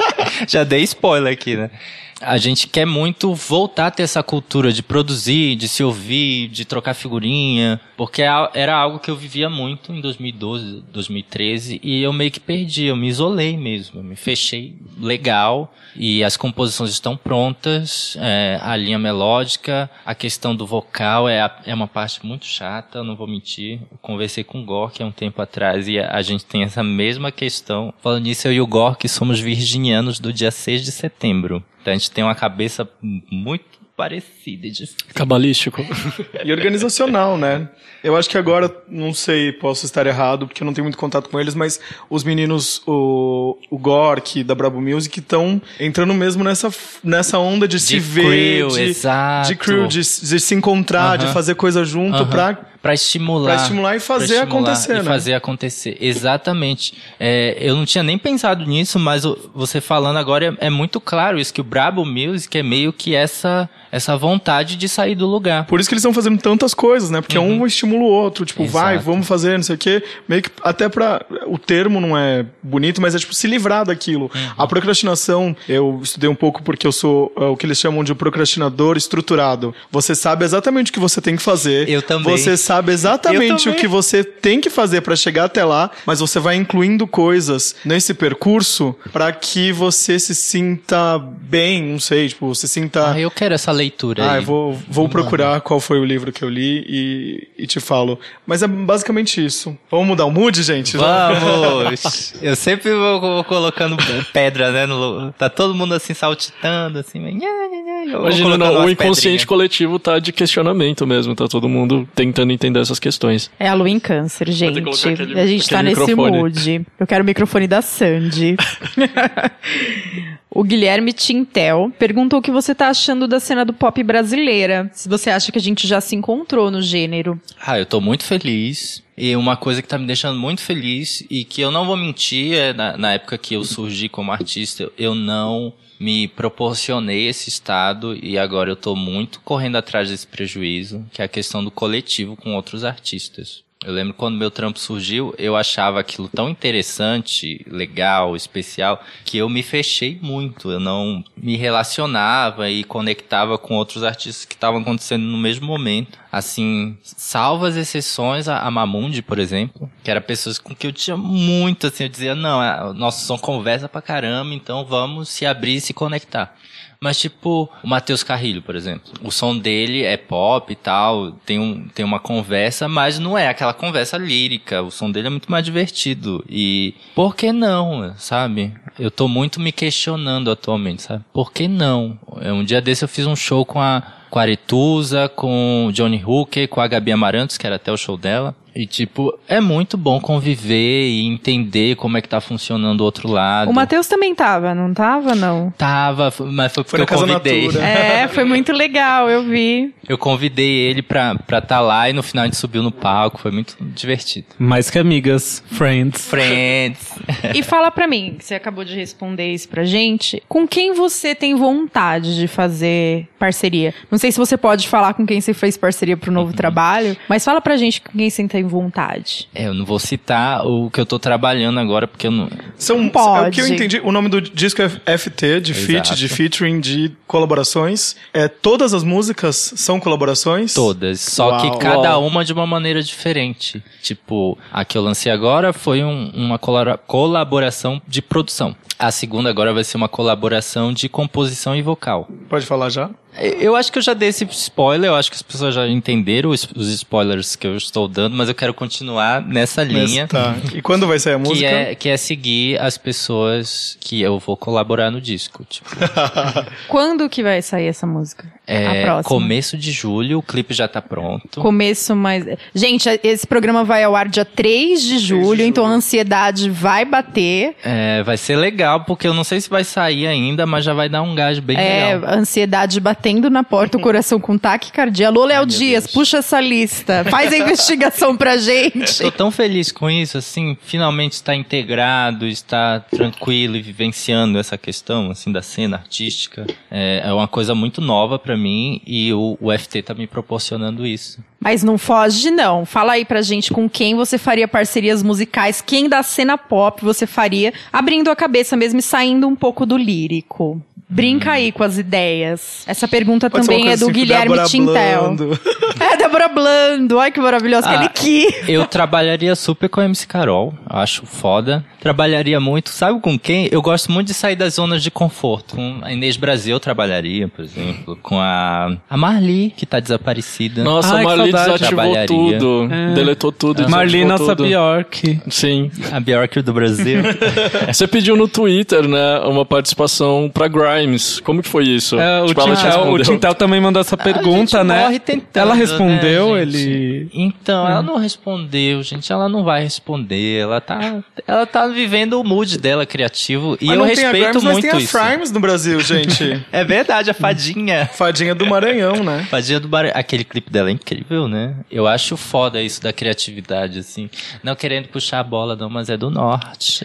*laughs* Já dei spoiler aqui, né? A gente quer muito voltar a ter essa cultura de produzir, de se ouvir, de trocar figurinha, porque é era algo que eu vivia muito em 2012, 2013, e eu meio que perdi, eu me isolei mesmo, eu me fechei legal e as composições estão prontas, é, a linha melódica, a questão do vocal é, a- é uma parte muito chata, não vou mentir. Eu conversei com o Gork há um tempo atrás e a, a gente tem essa mesma questão. Falando nisso, eu e o Gork somos virginianos do dia 6 de setembro. Então a gente tem uma cabeça muito parecida e difícil. Cabalístico. E organizacional, né? Eu acho que agora, não sei, posso estar errado, porque eu não tenho muito contato com eles, mas os meninos, o, o Gork da Brabo Music, estão entrando mesmo nessa, nessa onda de, se ver, crew, de, exato. de crew, de, de se encontrar, de Aham. fazer coisa junto Aham. pra Pra estimular. Pra estimular e fazer estimular acontecer, e né? fazer acontecer. Exatamente. É, eu não tinha nem pensado nisso, mas você falando agora é, é muito claro isso, que o Brabo Music é meio que essa, essa vontade de sair do lugar. Por isso que eles estão fazendo tantas coisas, né? Porque um estimula o outro, tipo, vai, Uhum. Exato. vamos fazer, não sei o quê. Meio que até pra. O termo não é bonito, mas é tipo se livrar daquilo. Uhum. A procrastinação, eu estudei um pouco porque eu sou é, o que eles chamam de procrastinador estruturado. Você sabe exatamente o que você tem que fazer. Eu também. Você sabe exatamente Eu o que você tem que fazer pra chegar até lá, mas você vai incluindo coisas nesse percurso pra que você se sinta bem, não sei, tipo, se sinta. Ah, eu quero essa leitura Ah, aí. eu vou, vou procurar qual foi o livro que eu li e, e te falo. Mas é basicamente isso. Vamos mudar o mood, gente? Vamos! *laughs* Eu sempre vou, vou colocando pedra, né? no- tá todo mundo assim saltitando, assim. colocando não, o inconsciente pedrinhas. coletivo tá de questionamento mesmo, tá todo mundo tentando entender essas questões. É a lua em câncer, gente. aquele- a gente tá nesse microfone. mood. Eu quero o microfone da Sandy. *laughs* o Guilherme Tintel perguntou o que você tá achando da cena do pop brasileira. Se você acha que a gente já se encontrou no gênero. Ah, eu tô muito feliz. E uma coisa que tá me deixando muito feliz e que eu não vou mentir, é na, na época que eu surgi como artista, eu não me proporcionei esse estado e agora eu tô muito correndo atrás desse prejuízo, que é a questão do coletivo com outros artistas. Eu lembro quando meu trampo surgiu, eu achava aquilo tão interessante, legal, especial, que eu me fechei muito. Eu não me relacionava e conectava com outros artistas que estavam acontecendo no mesmo momento. Assim, salvo as exceções, a, Mamundi, por exemplo, que era pessoas com que eu tinha muito, assim, eu dizia, não, nosso som conversa pra caramba, então vamos se abrir e se conectar. Mas, tipo, o Matheus Carrilho, por exemplo. O som dele é pop e tal, tem, um, tem uma conversa, mas não é aquela conversa lírica. O som dele é muito mais divertido. E por que não, sabe? Eu tô muito me questionando atualmente, sabe? Por que não? É, Um dia desse eu fiz um show com a, com a Aretusa, com o Johnny Hooker, com a Gabi Amarantos, que era até o show dela. E, tipo, é muito bom conviver e entender como é que tá funcionando o outro lado. O Matheus também tava, não tava, não? Tava, mas foi porque Foi eu convidei. É, foi muito legal, eu vi. Eu convidei ele pra estar tá lá e no final a gente subiu no palco, foi muito divertido. Mais que amigas, friends. Friends. E fala pra mim, que você acabou de responder isso pra gente, com quem você tem vontade de fazer parceria? Não sei se você pode falar com quem você fez parceria pro novo trabalho, mas fala pra gente com quem você tem vontade. É, eu não vou citar o que eu tô trabalhando agora, porque eu não. São, Pode. é o que eu entendi. O nome do disco é FT, de feat, de featuring, de colaborações. É, todas as músicas são colaborações? Todas. Só Uau. que cada Uau. uma de uma maneira diferente. Tipo, a que eu lancei agora foi um- uma colaboração de produção. A segunda agora vai ser uma colaboração de composição e vocal. Pode falar já? Eu acho que eu já dei esse spoiler, eu acho que as pessoas já entenderam os, os spoilers que eu estou dando, mas eu quero continuar nessa linha. Tá. E quando vai sair a música? Que é, que é seguir as pessoas que eu vou colaborar no disco. Tipo, *laughs* *laughs* Quando que vai sair essa música? A é próxima. começo de julho, o clipe já tá pronto. Começo mais. Gente, esse programa vai ao ar dia 3 de julho, então a ansiedade vai bater. É, vai ser legal, porque eu não sei se vai sair ainda, mas já vai dar um gás bem É, legal. a ansiedade batendo na porta, o *laughs* coração com taquicardia. Alô, Léo Dias, Deus. puxa essa lista. Faz a *laughs* investigação pra gente. Tô tão feliz com isso, assim, finalmente está integrado, está tranquilo e vivenciando essa questão, assim, da cena artística. É, é uma coisa muito nova pra mim e o, o FT tá me proporcionando isso. Mas não foge, não. Fala aí pra gente com quem você faria parcerias musicais, quem da cena pop você faria, abrindo a cabeça mesmo e saindo um pouco do lírico. Brinca aí com as ideias. Essa pergunta Pode também é do assim, Guilherme Débora Tintel. Blando. *laughs* É, Débora Blando. Ai, que maravilhosa. Ah, Aquele que. Eu trabalharia super com a MC Carol, acho foda. Trabalharia muito, sabe com quem? Eu gosto muito de sair das zonas de conforto. Com a Inês Brasil eu trabalharia, por exemplo. Com a, a Marli, que tá desaparecida. Nossa, Ai, a que Marli desativou tudo. É. Deletou tudo. Marli, desativou nossa tudo. Bjork. Sim. A Bjork do Brasil. *laughs* Você pediu no Twitter, né, uma participação pra Grimes. Como que foi isso? É, o, Tipo, ela te Tintel, o? Tintel também mandou essa pergunta, gente né? morre tentando, Ela respondeu, né, ele. Então, ela não respondeu, gente. Ela não vai responder. Ela tá, ela tá vivendo o mood dela criativo. E Mas eu não tem a respeito Grimes, mas muito tem a isso. Frimes no Brasil, gente. *laughs* É verdade, a fadinha. Fadinha do Maranhão, né? Fadinha do Bar... Aquele clipe dela é incrível, né? Eu acho foda isso da criatividade, assim. Não querendo puxar a bola, não, mas é do norte.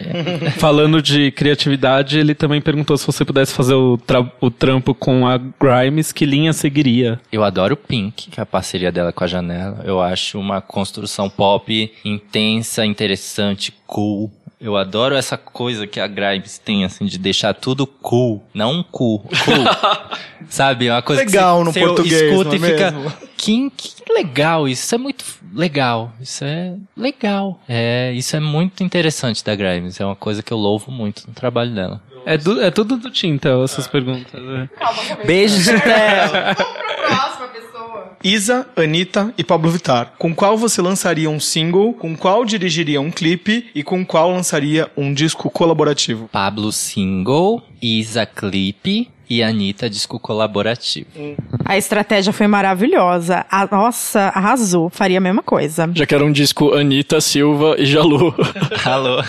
Falando de criatividade, ele também perguntou se você pudesse fazer o, tra- o trampo com a Grimes, que linha seguiria? Eu adoro Pink, que é a parceria dela com a Janela. Eu acho uma construção pop intensa, interessante, cool. Eu adoro essa coisa que a Grimes tem, assim, de deixar tudo cool. Não um cool, cool. *laughs* Sabe? É Uma coisa Legal que no você, você português, escuta não e é fica... mesmo? Que, que legal isso. Isso é muito legal. Isso é legal. É, isso é muito interessante da Grimes. É uma coisa que eu louvo muito no trabalho dela. É, du- é tudo do Tintel, essas perguntas. né? Beijo, Gisele. *laughs* Isa, Anitta e Pablo Vittar. Com qual você lançaria um single? Com qual dirigiria um clipe? E com qual lançaria um disco colaborativo? Pablo Single, Isa Clipe e Anitta Disco Colaborativo. A estratégia foi maravilhosa. A, nossa, arrasou. Faria a mesma coisa. Já que era um disco Anitta, Silva e Jalu. *laughs* Alô?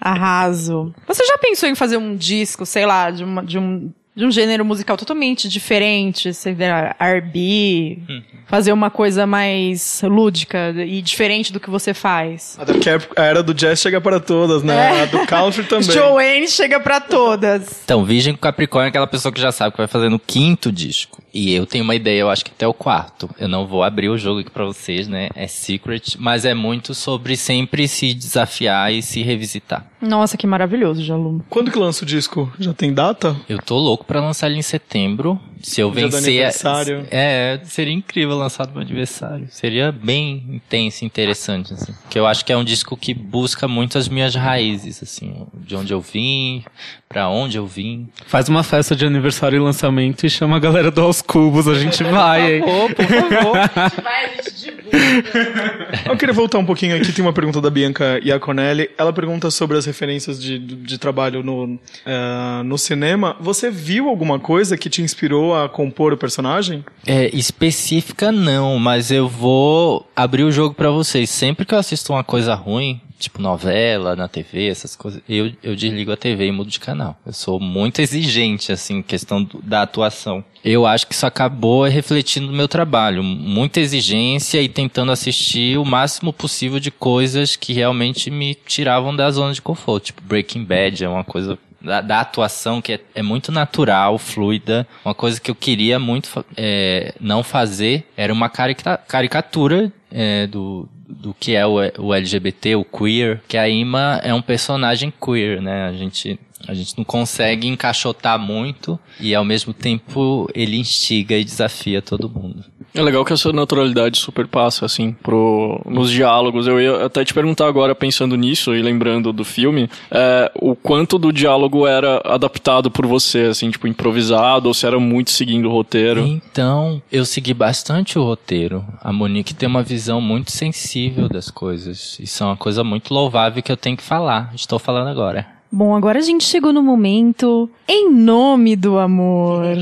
Arraso. Você já pensou em fazer um disco, sei lá, de, uma- de um, de um gênero musical totalmente diferente? Sei lá, R&B? Fazer uma coisa mais lúdica e diferente do que você faz? Até porque a era do jazz chega para todas, né? A do country *laughs* também. Joanne chega pra todas. Então, Virgem com Capricórnio é aquela pessoa que já sabe que vai fazer no quinto disco. E eu tenho uma ideia, eu acho que até o quarto. Eu não vou abrir o jogo aqui pra vocês, né? É secret, mas é muito sobre sempre se desafiar e se revisitar. Nossa, que maravilhoso, Jalu. Quando que lança o disco? Já tem data? Eu tô louco pra lançar ele em setembro. Se eu Dia do vencer. aniversário. É, seria incrível lançar no meu aniversário. Seria bem intenso e interessante, assim. Que eu acho que é um disco que busca muito as minhas raízes, assim. De onde eu vim, pra onde eu vim. Faz uma festa de aniversário e lançamento e chama a galera do Aos Cubos, a gente vai, hein? Por favor. *laughs* Vai, a gente divulga. Eu queria voltar um pouquinho aqui, tem uma pergunta da Bianca Iaconelli. Ela pergunta sobre as referências de, de trabalho no, eh, no cinema. Você viu alguma coisa que te inspirou a compor o personagem? É, específica não, mas eu vou abrir o jogo pra vocês. Sempre que eu assisto uma coisa ruim, tipo novela, na TV, essas coisas, eu, eu desligo a TV e mudo de canal. Eu sou muito exigente, assim, questão do- da atuação. Eu acho que isso acabou refletindo no meu trabalho. Muita exigência e tentando assistir o máximo possível de coisas que realmente me tiravam da zona de conforto. Tipo, Breaking Bad é uma coisa da, da atuação que é, é muito natural, fluida. Uma coisa que eu queria muito é, não fazer era uma carica- caricatura é, do, do que é o, o LGBT, o queer. Que a Ima é um personagem queer, né? A gente, a gente não consegue encaixotar muito e ao mesmo tempo ele instiga e desafia todo mundo. É legal que essa naturalidade super passa, assim, pro, nos diálogos. Eu ia até te perguntar agora, pensando nisso e lembrando do filme, é, o quanto do diálogo era adaptado por você, assim, tipo, improvisado, ou se era muito seguindo o roteiro. Então, eu segui bastante o roteiro. A Monique tem uma visão muito sensível das coisas. Isso é uma coisa muito louvável que eu tenho que falar. Estou falando agora. Bom, agora a gente chegou no momento em nome do amor.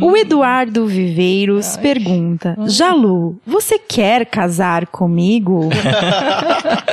O Eduardo Viveiros pergunta: Jalu, você quer casar comigo? *laughs*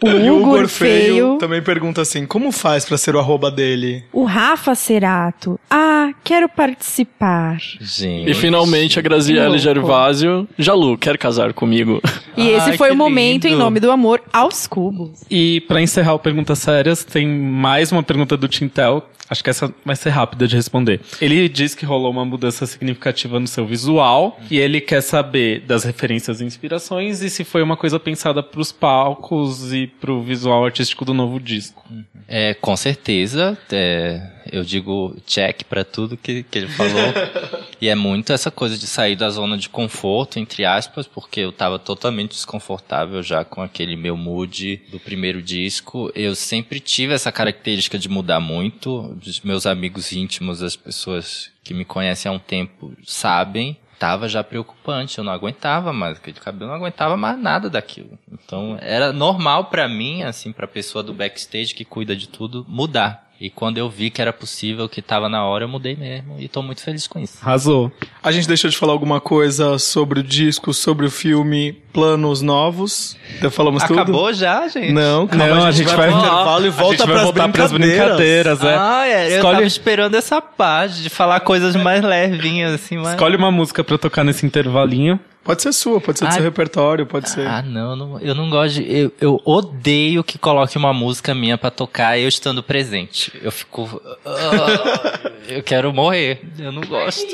o, o Hugo Orfeio Feio, também pergunta assim, como faz pra ser o arroba dele? o Rafa Cerato. Ah, quero participar. Gente. E finalmente a Graziele. Gervásio, Jalu, quer casar comigo? E esse Ai, foi o momento em lindo. nome do amor aos cubos. E pra encerrar o Perguntas Sérias, tem mais uma pergunta do Tintel. Acho que essa vai ser rápida de responder. Ele diz que rolou uma mudança significativa no seu visual e ele quer saber das referências e inspirações e se foi uma coisa pensada pros palcos e pro visual artístico do novo disco. É, com certeza. é, Eu digo check pra tudo que, que ele falou. *laughs* e é muito essa coisa de sair da zona de conforto, entre aspas, porque eu tava totalmente desconfortável já com aquele meu mood do primeiro disco. Eu sempre tive essa característica de mudar muito. Meus amigos íntimos, as pessoas que me conhecem há um tempo, sabem tava já preocupante, eu não aguentava mais, aquele cabelo não aguentava mais nada daquilo. Então era normal pra mim, assim, pra pessoa do backstage que cuida de tudo, mudar. E quando eu vi que era possível, que tava na hora, eu mudei mesmo. E tô muito feliz com isso. Arrasou. A gente deixou de falar alguma coisa sobre o disco, sobre o filme, planos novos. Já falamos tudo? Acabou já, gente? Não, calma, Não, a gente vai- pro *laughs* intervalo e A volta gente vai voltar pras brincadeiras. brincadeiras, é. Ah, é. Eu Escolhe- tava esperando essa parte de falar coisas mais levinhas, assim, mas... Escolhe uma música pra tocar nesse intervalinho. Pode ser sua, pode ser do Ah, seu repertório, pode ser. Ah, não, não- eu não gosto de. Eu, eu odeio que coloque uma música minha pra tocar eu estando presente. Eu fico. *laughs* ah, eu quero morrer. Eu não gosto.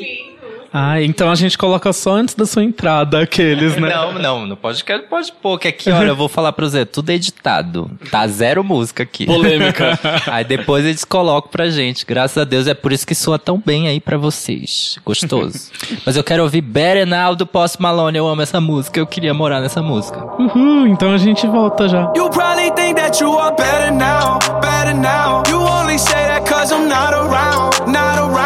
Ah, então a gente coloca só antes da sua entrada aqueles, né? Não, não, no podcast pode pôr, que aqui, olha, eu vou falar pro Zé, tudo editado. Tá zero música aqui. Polêmica. *laughs* Aí depois eles colocam pra gente. Graças a Deus, é por isso que soa tão bem aí pra vocês. Gostoso. *laughs* Mas eu quero ouvir Better Now do Post Malone. Eu amo essa música, eu queria morar nessa música. Uhul, então a gente volta já. You probably think that you are better now, better now. You only say that cause I'm not around, not around.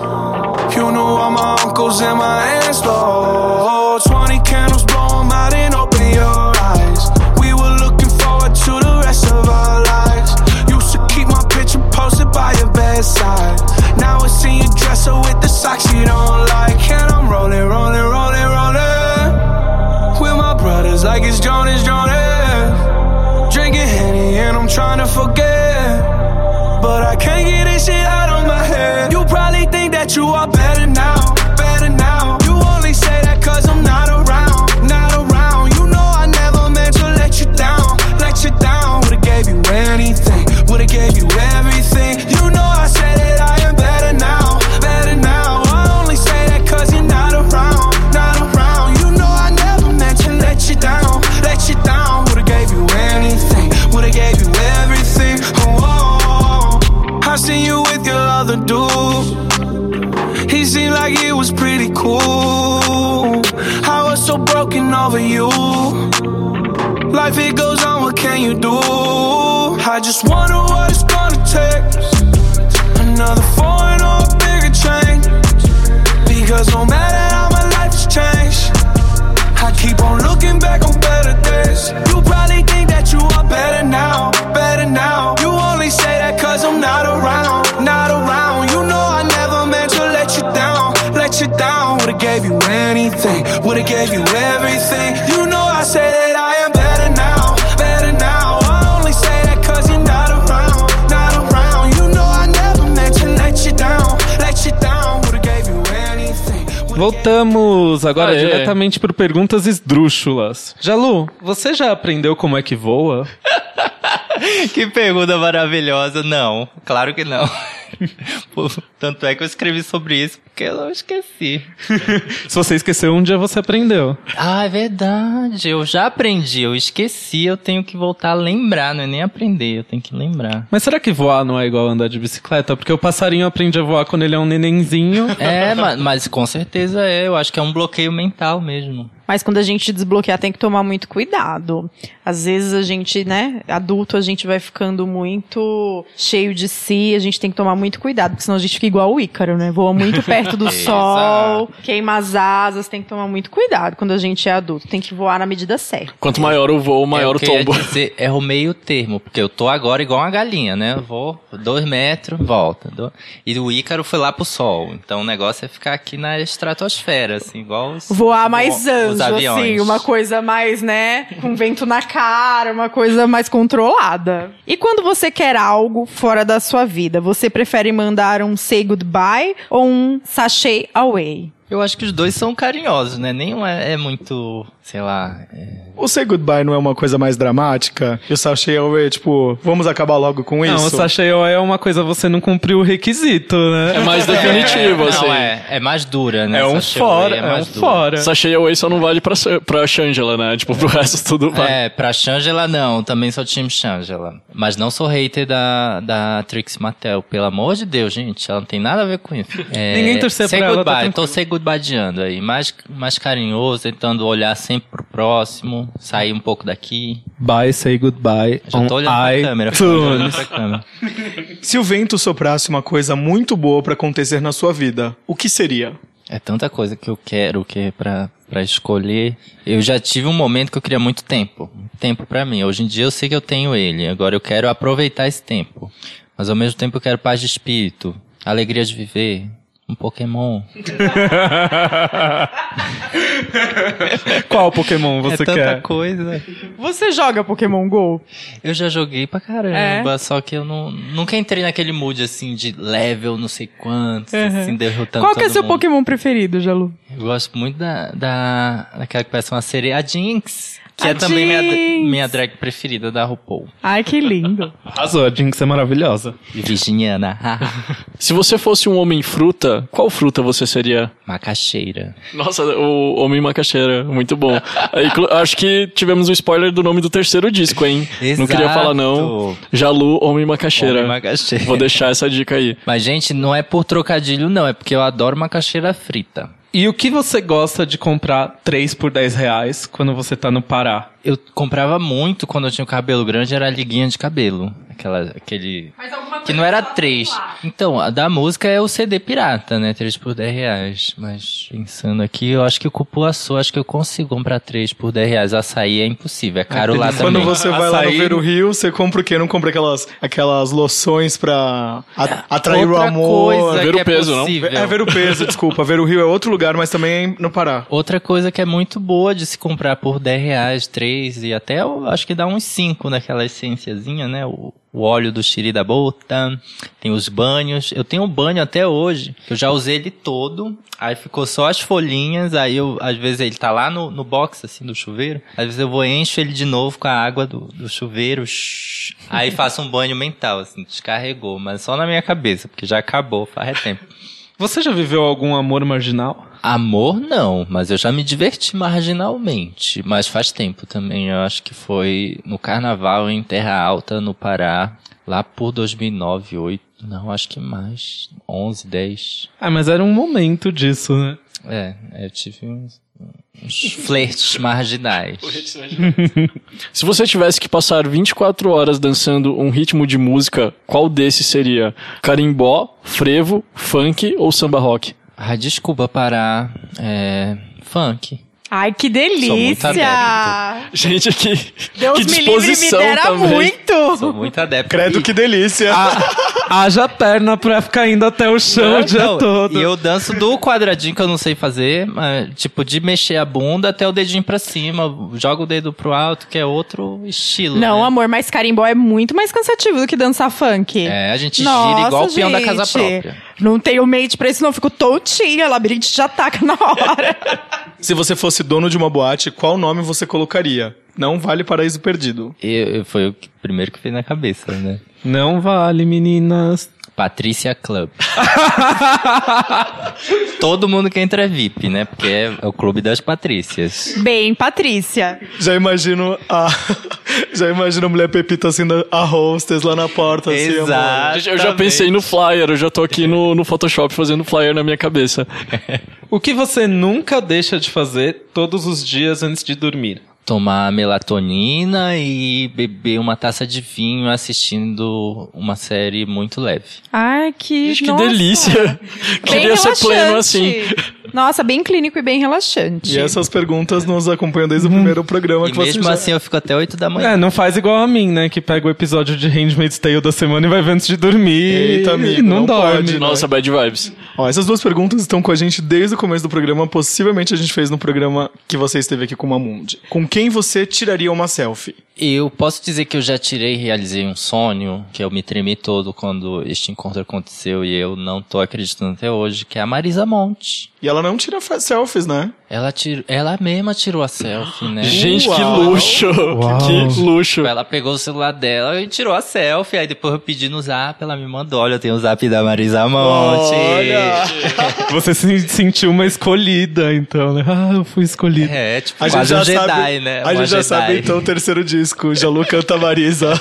Knew all my aunts, though. 20 candles, blow 'em out and open your eyes. We were looking forward to the rest of our lives. Used to keep my picture posted by your bedside. Voltamos agora Aê. diretamente pro Perguntas Esdrúxulas. Jalu, você já aprendeu como é que voa? *laughs* Que pergunta maravilhosa. Não, claro que não. *laughs* Tanto é que eu escrevi sobre isso, porque eu esqueci. *laughs* Se você esqueceu, um dia você aprendeu. Ah, é verdade. Eu já aprendi, eu esqueci, eu tenho que voltar a lembrar, não é nem aprender, eu tenho que lembrar. Mas será que voar não é igual andar de bicicleta? Porque o passarinho aprende a voar quando ele é um nenenzinho. É, ma- mas, com certeza é, eu acho que é um bloqueio mental mesmo. Mas quando a gente desbloquear, tem que tomar muito cuidado. Às vezes a gente, né, adulto, a gente vai ficando muito cheio de si, a gente tem que tomar muito cuidado, porque senão a gente fica igual o Ícaro, né? Voa muito perto do *laughs* sol, queima as asas, tem que tomar muito cuidado quando a gente é adulto. Tem que voar na medida certa. Quanto maior o voo, maior é o tombo. dizer, é o meio termo, porque eu tô agora igual uma galinha, né? Eu vou dois metros, volta. do- E o Ícaro foi lá pro sol. Então o negócio é ficar aqui na estratosfera, assim, igual... os- Voar mais vo-. Anjo, assim, uma coisa mais, né, com vento na cara, uma coisa mais controlada. E quando você quer algo fora da sua vida, você prefere mandar um say goodbye ou um sachê away? Eu acho que os dois são carinhosos, né? Nenhum é, é muito, sei lá. é- O Say Goodbye não é uma coisa mais dramática? E o Sachê é tipo, vamos acabar logo com isso? Não, o sachê é uma coisa, você não cumpriu o requisito, né? É mais definitivo, não, assim. é, é mais dura, né? É um Sachê fora, Away é um dura. fora. Sachê Away só não vale pra, pra Shangela, né? Tipo, pro resto tudo vale. É, pra Shangela não, também sou time Shangela. Mas não sou hater da, da Trix Mattel, pelo amor de Deus, gente, ela não tem nada a ver com isso. É, Ninguém torcer say pra ela, tá goodbye, tô say goodbyeando aí, mais, mais carinhoso, tentando olhar sempre pro próximo, sair um pouco daqui. Bye, say goodbye. Já on *laughs* tô olhando pra câmera, olhando pra câmera. Se o vento soprasse uma coisa muito boa pra acontecer na sua vida, o que seria? É tanta coisa que eu quero que é pra, pra escolher. Eu já tive um momento que eu queria muito tempo. Tempo pra mim. Hoje em dia eu sei que eu tenho ele. Agora eu quero aproveitar esse tempo. Mas ao mesmo tempo eu quero paz de espírito, alegria de viver, um Pokémon. *laughs* Qual Pokémon você é tanta quer? coisa. Você joga Pokémon GO? Eu já joguei pra caramba, só que eu não, nunca entrei naquele mood assim de level não sei quantos, assim, derrotando Qual que é seu mundo. Pokémon preferido, Jalu? Eu gosto muito da, da daquela que parece uma sereia, a Jinx, que A é também minha, Jinx. minha drag preferida da RuPaul. Ai, que lindo. Arrasou, a Jinx é maravilhosa. E Virginiana, *laughs* Se você fosse um homem fruta, qual fruta você seria? macaxeira. Nossa, o Homem Macaxeira, muito bom. Acho que tivemos um spoiler do nome do terceiro disco, hein? Não queria Exato. falar não. Jalu, Homem Macaxeira. Homem macaxeira. Vou deixar essa dica aí. Mas, gente, não é por trocadilho, não. É porque eu adoro macaxeira frita. E o que você gosta de comprar 3 por 10 reais quando você tá no Pará? Eu comprava muito quando eu tinha o cabelo grande, era a liguinha de cabelo. Aquela, aquele... Que não era três. Então, a da música é o CD pirata, né? 3 por 10 reais. Mas, pensando aqui, eu acho que o Cupuaçu, acho que eu consigo comprar 3 por 10 reais. Açaí é impossível, é caro lá Quando também. você vai lá no Açaí. Ver o Rio, você compra o quê? Não compra aquelas, aquelas loções pra a- atrair o Outra amor. coisa Ver que o peso, é não? É ver o peso, desculpa. Ver o Rio é outro lugar, mas também no Pará. Outra coisa que é muito boa de se comprar por 10 reais, 3 e até eu acho que dá uns 5 naquela essênciazinha, né? O, o óleo do xiri da bota, tem os banhos. Eu tenho um banho até hoje, eu já usei ele todo, aí ficou só as folhinhas, aí eu, às vezes ele tá lá no, no box, assim, do chuveiro, às vezes eu vou encho ele de novo com a água do, do chuveiro, shhh, aí faço um banho mental, assim, descarregou, mas só na minha cabeça, porque já acabou, faz tempo. Você já viveu algum amor marginal? Amor, não, mas eu já me diverti marginalmente. Mas faz tempo também. Eu acho que foi no carnaval em Terra Alta, no Pará, lá por 2009, 2008. Não, acho que mais. 11, 10. Ah, mas era um momento disso, né? É, eu tive uns, uns flertes marginais. *laughs* Se você tivesse que passar 24 horas dançando um ritmo de música, qual desses seria? Carimbó, frevo, funk ou samba rock? Ah, desculpa, Pará. É. Funk. Ai, que muito delícia! Gente, que, Deus que me livre, me disposição dera também. muito! Sou muito adepto. Credo, que delícia. Haja perna pra ficar indo até o chão o dia Não, todo. E eu danço do quadradinho que eu não sei fazer, mas, tipo, de mexer a bunda até o dedinho pra cima, joga o dedo pro alto, que é outro estilo. Não, né? amor, mas carimbó é muito mais cansativo do que dançar funk. É, a gente Nossa, gira igual o peão da casa gente. própria. Não tenho mente pra isso, não. Fico tontinha. Labirinte já ataca na hora. *laughs* Se você fosse dono de uma boate, qual nome você colocaria? Não vale Paraíso Perdido. Eu, eu- foi o que- primeiro que veio na cabeça, né? Não vale, meninas. Patrícia Club. *laughs* Todo mundo que entra é VIP, né? Porque é, o clube das Patrícias. Bem, Patrícia. Já imagino a. *laughs* Já imagino a mulher Pepita assim, a hostess lá na porta, assim. Gente, Eu já pensei no flyer, eu já tô aqui no, no Photoshop fazendo flyer na minha cabeça. *laughs* O que você nunca deixa de fazer todos os dias antes de dormir? Tomar melatonina e beber uma taça de vinho assistindo uma série muito leve. Ai, que. Gente, que nossa. delícia. Bem *laughs* Queria ser pleno assim. Nossa, bem clínico e bem relaxante. E essas perguntas nos acompanham desde o primeiro programa E que você mesmo já... assim eu fico até 8 da manhã. É, não faz igual a mim, né? Que pega o episódio de Handmaid's Tale da semana e vai ver antes de dormir. Eita, amigo, e não, não dorme. pode, né? Nossa, bad vibes. Ó, essas duas perguntas estão com a gente desde o começo do programa. Possivelmente a gente fez no programa que você esteve aqui com o Mamundi. Com quem você tiraria uma selfie? Eu posso dizer que eu já tirei e realizei um sonho, que eu me tremi todo quando este encontro aconteceu e eu não tô acreditando até hoje, que é a Marisa Monte. E ela não tira selfies, né? Ela, tirou, ela mesma tirou a selfie, né? Gente, que Uau. luxo. Que luxo. Ela pegou o celular dela e tirou a selfie. Aí depois eu pedi no zap, ela me mandou. Olha, eu tenho o zap da Marisa Monte. Olha! *laughs* Você se sentiu uma escolhida, então, né? Ah, eu fui escolhida. É, tipo, A gente já um Jedi, sabe, né? A gente já Jedi. sabe então o terceiro disco, Jalu canta Marisa.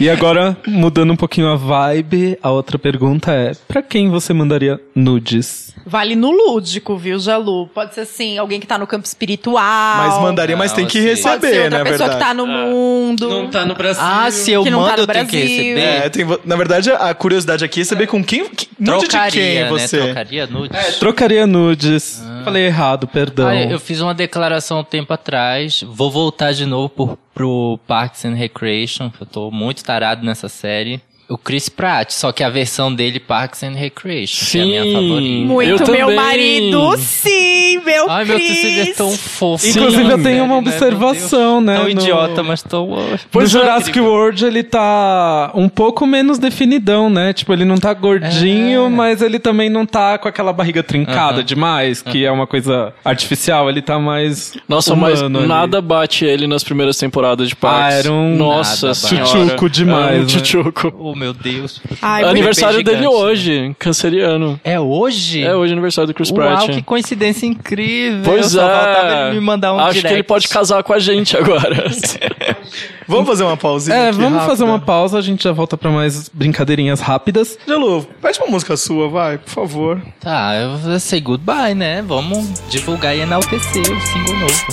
E agora, mudando um pouquinho a vibe, a outra pergunta é: pra quem você mandaria nudes? Vale no lúdico, viu, Jalu? Pode ser assim, alguém que tá no campo espiritual. Mas mandaria, mas Não, tem que assim. Pode ser receber, outra né? pessoa verdade. que tá no mundo. no Brasil. Ah, se eu Que não tá mando, no eu tenho que receber. É, tem, na verdade, a curiosidade aqui é saber com quem. que- nude de Trocaria, quem né? você. Trocaria nudes. Trocaria nudes. Falei errado, perdão. Ah, eu fiz uma declaração um tempo atrás. Vou voltar de novo por, pro Parks and Recreation, que eu tô muito tarado nessa série. O Chris Pratt, só que a versão dele Parks and Recreation, que é a minha Sim. favorita. Muito Eu meu também. marido, sim, meu Ai, meu Deus, ele é tão fofo. Inclusive, eu Sim, tenho uma né? Meu observação, né? Tão no- idiota, mas tão... no Jurassic World ele tá um pouco menos definidão, né? Tipo, ele não tá gordinho, É. mas ele também não tá com aquela barriga trincada Aham. demais, que é uma coisa artificial. Ele tá mais. Nossa, mas ali. nada bate ele nas primeiras temporadas de Parks. Ah, era um Nossa tchutchuco demais, Era um né? tchutchuco. Oh, meu Deus. Ai, É aniversário dele gigante, hoje, canceriano. É hoje? É hoje aniversário do Chris Pratt. Uau, que coincidência incrível. Pois eu é. só faltava ele me mandar um Acho direct. que ele pode casar com a gente agora. *laughs* Vamos fazer uma pausinha. É, aqui, vamos rápida? fazer uma pausa, a gente já volta pra mais brincadeirinhas rápidas. Jalu, pede uma música sua, vai, por favor. Tá, eu vou say goodbye, né? Vamos divulgar e enaltecer o single novo.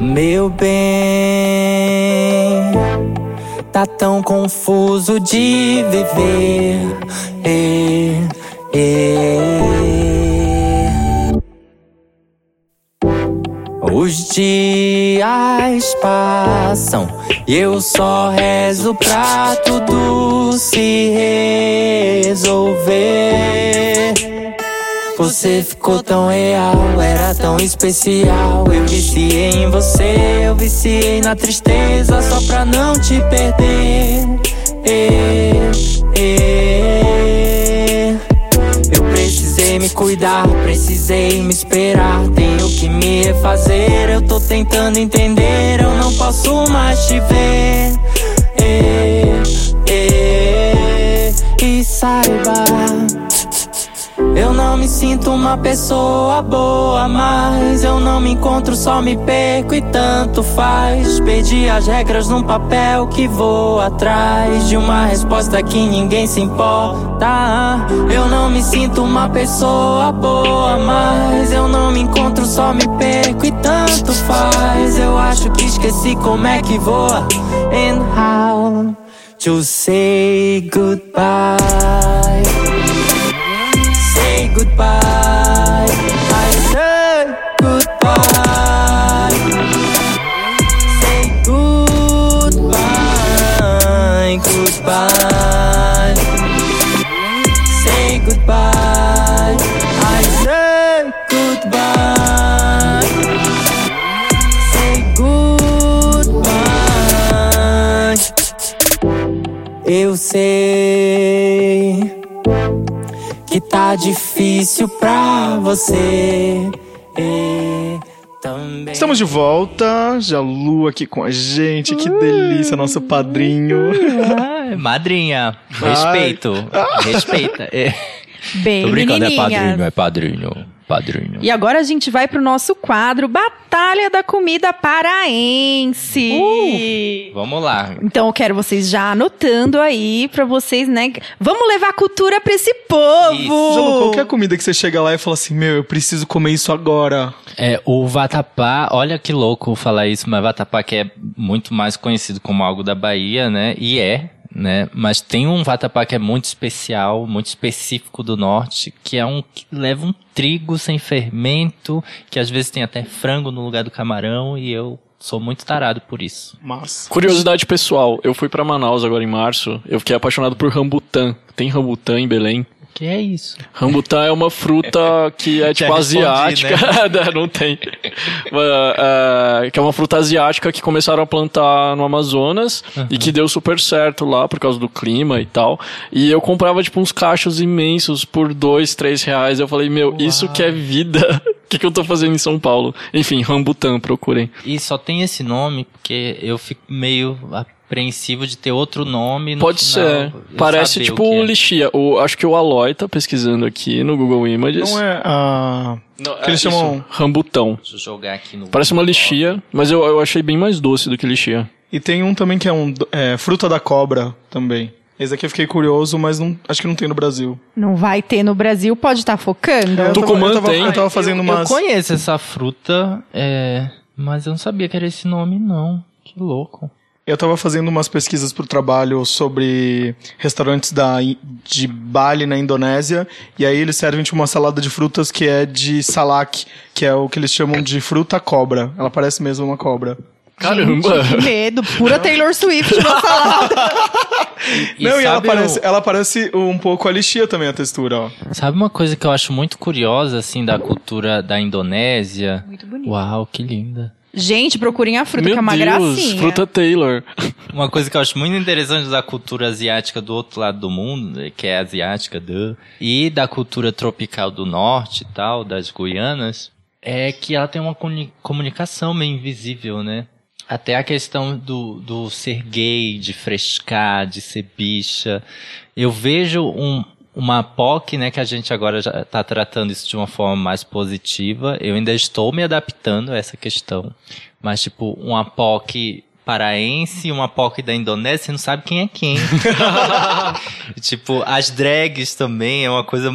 Meu bem, tá tão confuso de viver. É, é. Os dias passam e eu só rezo pra tudo se resolver. Você ficou tão real, era tão especial. Eu viciei em você, eu viciei na tristeza só pra não te perder. É, é. Precisei me cuidar, precisei me esperar. Tenho que me refazer, eu tô tentando entender. Eu não posso mais te ver. É, é. E saiba. Eu não me sinto uma pessoa boa, mas eu não me encontro, só me perco e tanto faz. Perdi as regras num papel que vou atrás de uma resposta que ninguém se importa. Eu não me sinto uma pessoa boa, mas eu não me encontro, só me perco e tanto faz. Eu acho que esqueci como é que voa and how to say goodbye. Goodbye. I say goodbye. Say goodbye. Goodbye. Say goodbye. I say goodbye. Say goodbye. Eu sei tá difícil pra você. é, também. Estamos de volta, Jalu aqui com a gente, que delícia, nosso padrinho. Ah, madrinha. Respeito. *laughs* Respeita. É. Bem, Tô brincando, é padrinho, é padrinho. Padrinho. E agora a gente vai pro nosso quadro Batalha da Comida Paraense. Vamos lá. Então eu quero vocês já anotando aí pra vocês, né? Vamos levar cultura pra esse povo. Isso. Jalu, qual que é a comida que você chega lá e fala assim, meu, eu preciso comer isso agora? É, o vatapá, olha que louco falar isso, mas vatapá que é muito mais conhecido como algo da Bahia, né? E é, né? Mas tem um vatapá que é muito especial, muito específico do norte, que é um que leva um trigo sem fermento, que às vezes tem até frango no lugar do camarão, e eu sou muito tarado por isso. Mas. Curiosidade pessoal, eu fui pra Manaus agora em março, eu fiquei apaixonado por rambutan. Tem rambutan em Belém? Que é isso? Rambutan é uma fruta *laughs* que é tipo asiática. *laughs* não tem. Uh, uh, que é uma fruta asiática que começaram a plantar no Amazonas e que deu super certo lá por causa do clima e tal. E eu comprava tipo uns cachos imensos por dois, três reais. Eu falei, meu, isso que é vida. O *laughs* que, que eu tô fazendo em São Paulo? Enfim, rambutan, procurem. E só tem esse nome porque eu fico meio apreensivo de ter outro nome. No Pode final, ser. Parece tipo o é. lixia. O, acho que o Aloy tá pesquisando aqui no Google Images. Não é a. Não, que eles isso, chamam- Rambutão. Deixa eu jogar aqui no. Parece uma Google. lixia, mas eu, eu achei bem mais doce do que lixia. E tem um também que é um. É, fruta da cobra também. Esse aqui eu fiquei curioso, mas não, acho que não tem no Brasil. Não vai ter no Brasil, pode estar focando. Eu tava- Tucumã eu tava, tem. Eu tava fazendo eu, umas. eu conheço essa fruta, é, mas eu não sabia que era esse nome, não. Que louco. Eu tava fazendo umas pesquisas pro trabalho sobre restaurantes da, de Bali, na Indonésia, e aí eles servem tipo, uma salada de frutas que é de salak, que é o que eles chamam de fruta cobra. Ela parece mesmo uma cobra. Caramba! Que medo, pura Taylor Swift na salada. E Não, e ela parece, o- ela parece um pouco a lixia também, a textura, ó. Sabe uma coisa que eu acho muito curiosa, assim, da cultura da Indonésia? Muito bonito. Uau, que linda. Gente, procurem a fruta, Meu que é uma Deus, gracinha. fruta Taylor. *laughs* Uma coisa que eu acho muito interessante da cultura asiática do outro lado do mundo, que é asiática, duh, e da cultura tropical do norte e tal, das Guianas, é que ela tem uma comuni- comunicação meio invisível, né? Até a questão do, do ser gay, de frescar, de ser bicha. Eu vejo um, uma POC, né, que a gente agora já está tratando isso de uma forma mais positiva. Eu ainda estou me adaptando a essa questão. Mas, tipo, uma POC paraense e uma POC da Indonésia, você não sabe quem é quem. *laughs* *laughs* tipo, as drags também é uma coisa.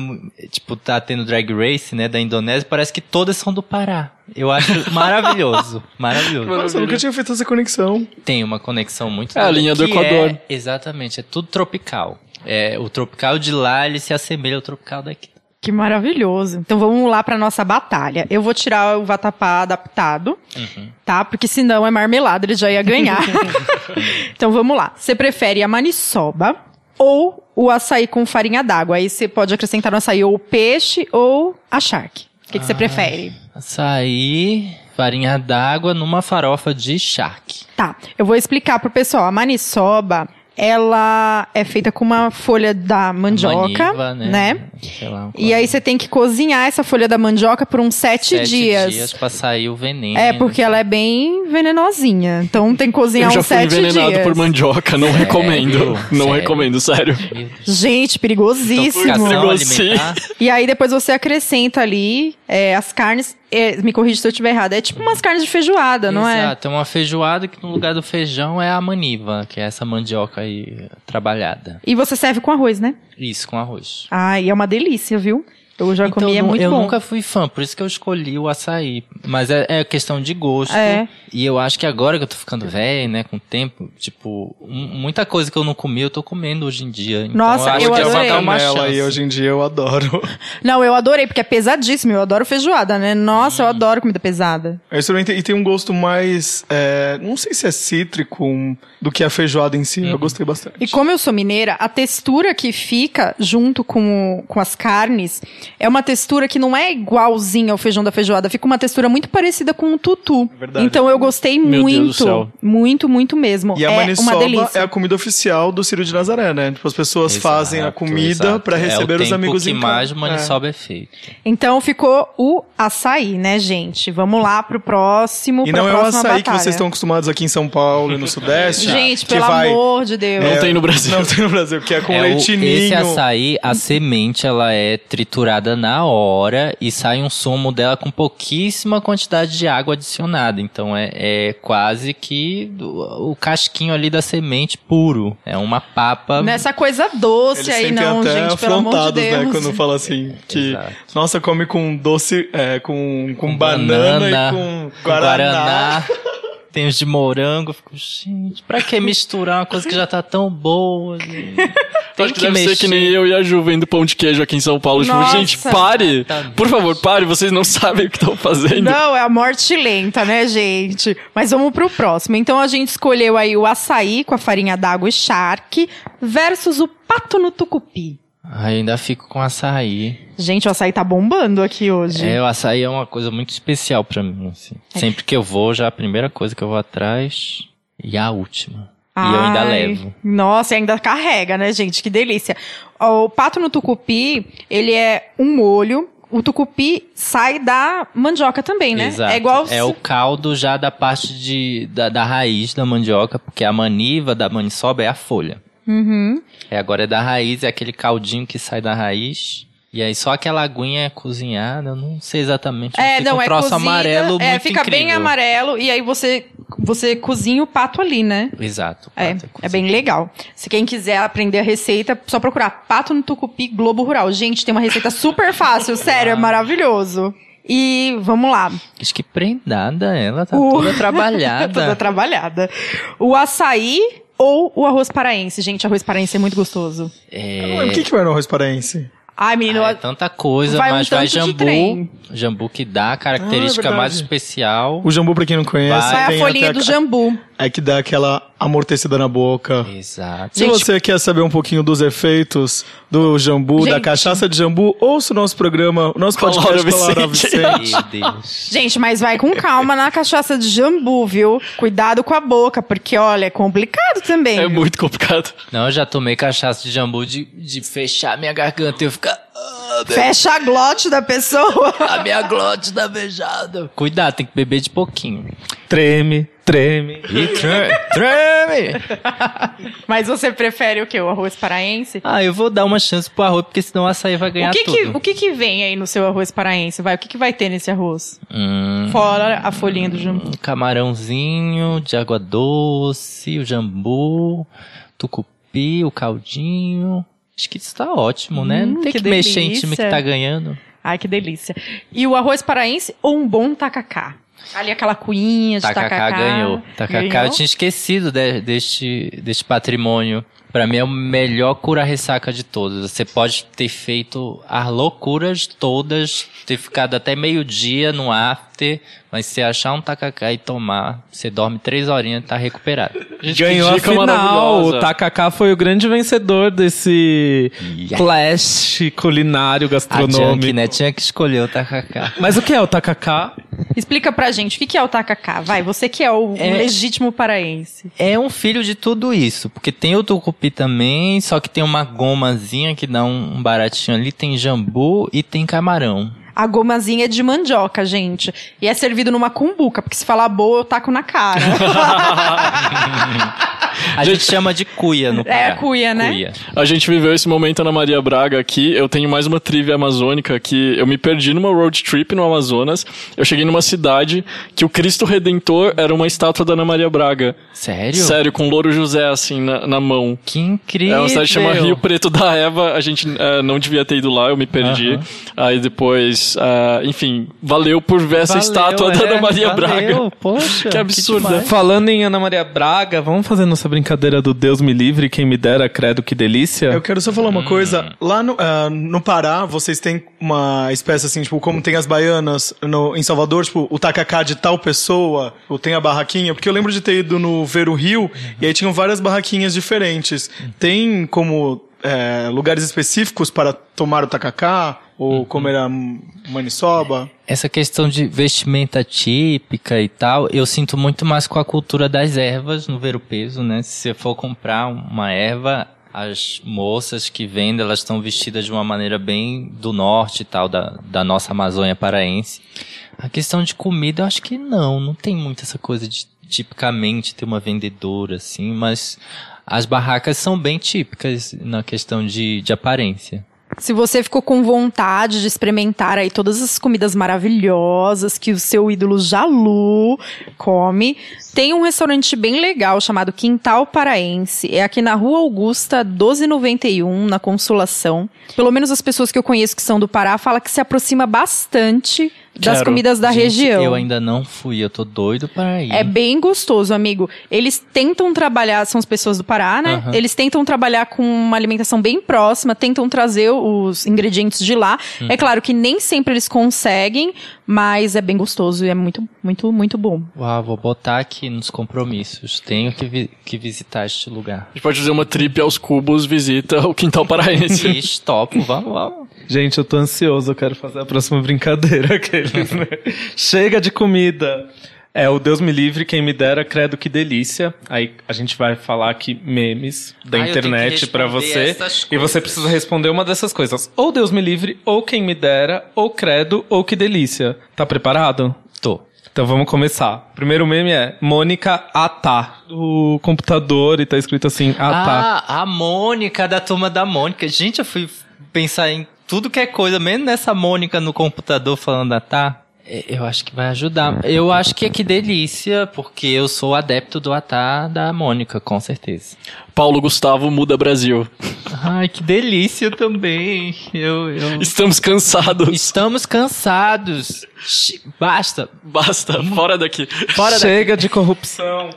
Tipo, tá tendo drag race, né, da Indonésia, parece que todas são do Pará. Eu acho maravilhoso. *laughs* Maravilhoso. Nossa, eu nunca tinha feito essa conexão. Tem uma conexão muito É a linha do que Equador. é- exatamente, é tudo tropical. É, o tropical de lá, ele se assemelha ao tropical daqui. Que maravilhoso. Então vamos lá pra nossa batalha. Eu vou tirar o vatapá adaptado, tá? Porque senão é marmelada, ele já ia ganhar. *laughs* então vamos lá. Você prefere a maniçoba ou o açaí com farinha d'água? Aí você pode acrescentar no açaí ou o peixe ou a charque. O que, que você prefere? Açaí, farinha d'água numa farofa de charque. Tá, eu vou explicar pro pessoal. A maniçoba, ela é feita com uma folha da mandioca, Maniva, né? Sei lá, E aí você tem que cozinhar essa folha da mandioca por uns sete, sete dias. dias pra sair o veneno. É, porque ela é bem venenosinha. Então tem que cozinhar Eu já uns fui sete envenenado dias. por mandioca, não recomendo. Não Sério? recomendo, sério. Gente, perigosíssimo. Perigoso, alimentar. E aí depois você acrescenta ali é, as carnes. É, me corrija se eu estiver errada. É tipo umas carnes de feijoada, não é? Exato, é uma feijoada que no lugar do feijão é a maniva, que é essa mandioca aí trabalhada. E você serve com arroz, né? Isso, com arroz. Ai, é uma delícia, viu? Eu já comi, é muito eu bom. nunca fui fã, por isso que eu escolhi o açaí. Mas é, é questão de gosto. É. E eu acho que agora que eu tô ficando velho, né, com o tempo, tipo, muita coisa que eu não comi, eu tô comendo hoje em dia. Então, Nossa, acho eu que adorei. vou dar uma chance. e hoje em dia eu adoro. *laughs* Não, eu adorei, porque é pesadíssimo. Eu adoro feijoada, né? Nossa, eu Hum. adoro comida pesada. Eu experimentei e tem um gosto mais. é, não sei se é cítrico um, do que a feijoada em si. Eu gostei bastante. E como eu sou mineira, a textura que fica junto com, o- com as carnes é uma textura que não é igualzinha ao feijão da feijoada, fica uma textura muito parecida com o tutu. Verdade. Então eu gostei Meu Deus do muito, céu. muito, muito mesmo. E a é uma maniçoba delícia. é a comida oficial do Círio de Nazaré, né? Tipo, as pessoas Exato, fazem a comida pra receber é o os amigos em que mais casa. maniçoba é. feito. Então ficou o açaí, né, gente? Vamos lá pro próximo, E pra não é o açaí que batalha. vocês estão acostumados aqui em São Paulo e no *laughs* Sudeste. Gente, pelo vai- amor de Deus. Não tem no Brasil. Não tem no Brasil, que é com É o- leitinho. esse açaí, a semente, ela é triturada na hora e sai um sumo dela com pouquíssima quantidade de água adicionada. Então é, é quase que o, o casquinho ali da semente puro. É uma papa. Nessa coisa doce Eles aí, não, até gente, pelo amor de afrontados, Deus. né? Quando fala assim, que, Exato. nossa, come com doce, é, com, com, com banana, e com com guaraná. *laughs* tem os de morango. Eu fico, gente, pra que misturar uma coisa que já tá tão boa? gente? *laughs* Tem Acho que, deve ser que nem eu e a Ju vendo pão de queijo aqui em São Paulo. Tipo, gente, pare! Exatamente. Por favor, pare, vocês não sabem o que estão fazendo. Não, é a morte lenta, né, gente? Mas vamos pro próximo. Então a gente escolheu aí o açaí com a farinha d'água e charque versus o pato no tucupi. Ai, ainda fico com açaí. Gente, o açaí tá bombando aqui hoje. É, o açaí é uma coisa muito especial pra mim, assim. É. Sempre que eu vou, já a primeira coisa que eu vou atrás e a última. e eu ainda Ai, levo. Nossa, e ainda carrega, né, gente? Que delícia. O pato no tucupi, ele é um molho. O tucupi sai da mandioca também, né? Exato. É igual É o caldo já da parte de, da, da raiz da mandioca, porque a maniva da maniçoba é a folha. Uhum. É, agora é da raiz, é aquele caldinho que sai da raiz. E aí só aquela aguinha é cozinhada, eu não sei exatamente. É, fica não, um é troço cozida, amarelo é, muito fica bem incrível. amarelo e aí você você cozinha o pato ali, né? Exato. É, pato é bem legal. Se quem quiser aprender a receita, só procurar Pato no Tucupi Globo Rural. Gente, tem uma receita super fácil, *laughs* sério, é maravilhoso. E vamos lá. Acho que prendada ela, tá O- toda trabalhada. *laughs* Toda trabalhada. O açaí ou o arroz paraense? Gente, arroz paraense é muito gostoso. É, O que, que vai no arroz paraense? Ai, menino, ah, é tanta coisa, Vai um mas vai tanto de jambu. Jambu que dá a característica Ah, é mais especial. O jambu, pra quem não conhece, Vai. vai a folhinha até do a- jambu. É que dá aquela amortecida na boca. Exato. Se Gente- você quer saber um pouquinho dos efeitos do jambu, da Gente. cachaça de jambu, ouça o nosso programa, o nosso podcast Laura com a Laura Vicente. Vicente. Meu *laughs* Deus. Gente, mas vai com calma na cachaça de jambu, viu? Cuidado com a boca, porque, olha, é complicado também. É viu? muito complicado. Não, eu já tomei cachaça de jambu de, de fechar minha garganta e eu ficar. "Ah, meu- Fecha a glote da pessoa. A minha glote tá beijada. Cuidado, tem que beber de pouquinho. Treme, treme. E tre- treme! *laughs* Mas você prefere o quê? O arroz paraense? Ah, eu vou dar uma chance pro arroz, porque senão o açaí vai ganhar O que, que, tudo. o que que vem aí no seu arroz paraense? Vai, o que, que vai ter nesse arroz? Hum, Fora a folhinha do jambu. um camarãozinho de água doce, o jambu, tucupi, o caldinho. Acho que isso tá ótimo, né? Não Hum, tem que que, mexer em time que tá ganhando. Ai, que delícia. E o arroz paraense ou um bom tacacá? Ali aquela cuinha de tacacá. Tacacá ganhou. Tacacá Ganhou? eu tinha esquecido de- deste, deste patrimônio. Pra mim é o melhor cura-ressaca de todos. Você pode ter feito as loucuras todas, ter ficado até meio-dia no after, mas se achar um tacacá e tomar, você dorme três horinhas e tá recuperado. Gente, Ganhou a final. O Takaká foi o grande vencedor desse clash culinário A Junk, gastronômico. né? Tinha que escolher o tacacá. Mas o que é o Takaká? Explica pra gente, o que, que é o tacacá? Vai, você que é o É- legítimo paraense. É um filho de tudo isso, porque tem o tucupi também, só que tem uma gomazinha que dá um um baratinho ali, tem jambu e tem camarão. A gomazinha é de mandioca, gente. E é servido numa cumbuca, porque se falar boa, eu taco na cara. *laughs* A gente chama de cuia no Pará. cuia, né? Cuia. A gente viveu esse momento na Maria Braga aqui. Eu tenho mais uma trivia amazônica que eu me perdi numa road trip no Amazonas. Eu cheguei numa cidade que o Cristo Redentor era uma estátua da Ana Maria Braga. Sério? Sério, com Louro José assim na, na mão. Que incrível. É uma cidade que chama Rio Preto da Eva. A gente eh, não devia ter ido lá, eu me perdi. Aham. Aí depois, ah, enfim, valeu por ver essa Valeu, estátua da é, Ana Maria valeu, Braga. Poxa, *laughs* Que absurdo. demais. Falando em Ana Maria Braga, vamos fazer nossa brincadeira do Deus me livre, quem me dera, credo que delícia? Eu quero só falar uma Hum. coisa. Lá no, ah, no Pará, vocês têm uma espécie assim, tipo, como tem as baianas no, em Salvador, tipo, o tacacá de tal pessoa, ou tem a barraquinha, porque eu lembro de ter ido no Ver o Rio, e aí tinham várias barraquinhas diferentes. Tem como é, lugares específicos para tomar o tacacá, ou comer a maniçoba? Essa questão de vestimenta típica e tal, eu sinto muito mais com a cultura das ervas no Ver o Peso, né? Se você for comprar uma erva, as moças que vendem, elas estão vestidas de uma maneira bem do norte e tal, da, da nossa Amazônia paraense. A questão de comida, eu acho que não, não tem muito essa coisa de tipicamente ter uma vendedora, assim, mas as barracas são bem típicas na questão de, de aparência. Se você ficou com vontade de experimentar aí todas as comidas maravilhosas que o seu ídolo Jalu come, tem um restaurante bem legal chamado Quintal Paraense. É aqui na Rua Augusta, 1291, na Consolação. Pelo menos as pessoas que eu conheço que são do Pará falam que se aproxima bastante das Quero. comidas da Gente, região. Eu ainda não fui, eu tô doido para ir. É bem gostoso, amigo. Eles tentam trabalhar, são as pessoas do Pará, né? Aham. Eles tentam trabalhar com uma alimentação bem próxima, tentam trazer os ingredientes de lá. Uhum. É claro que nem sempre eles conseguem, mas é bem gostoso e é muito, muito, muito bom. Uau, vou botar aqui nos compromissos. Tenho que, vi- que visitar este lugar. A gente pode fazer uma trip aos cubos, visita o quintal paraense. Ixi, topo, vamos, vamos. Gente, eu tô ansioso, eu quero fazer a próxima brincadeira. *laughs* Aqueles, né? Chega de comida. É, o Deus me livre, quem me dera, credo que delícia. Aí a gente vai falar aqui memes da Ah, internet pra responder você. E você precisa responder uma dessas coisas. Ou Deus me livre, ou quem me dera, ou credo, ou que delícia. Tá preparado? Tô. Então vamos começar. Primeiro meme é Mônica Atá. Do computador e tá escrito assim, Atá. Ah, a Mônica da turma da Mônica. Gente, eu fui pensar em tudo que é coisa, mesmo nessa Mônica no computador falando ah, tá. Eu acho que vai ajudar. Eu acho que é que delícia, porque eu sou adepto do Atá da Mônica, com certeza. Paulo Gustavo muda Brasil. Ai, que delícia também. Eu, eu... Estamos cansados. Estamos cansados. Basta. Basta, fora daqui. Fora. Chega de corrupção.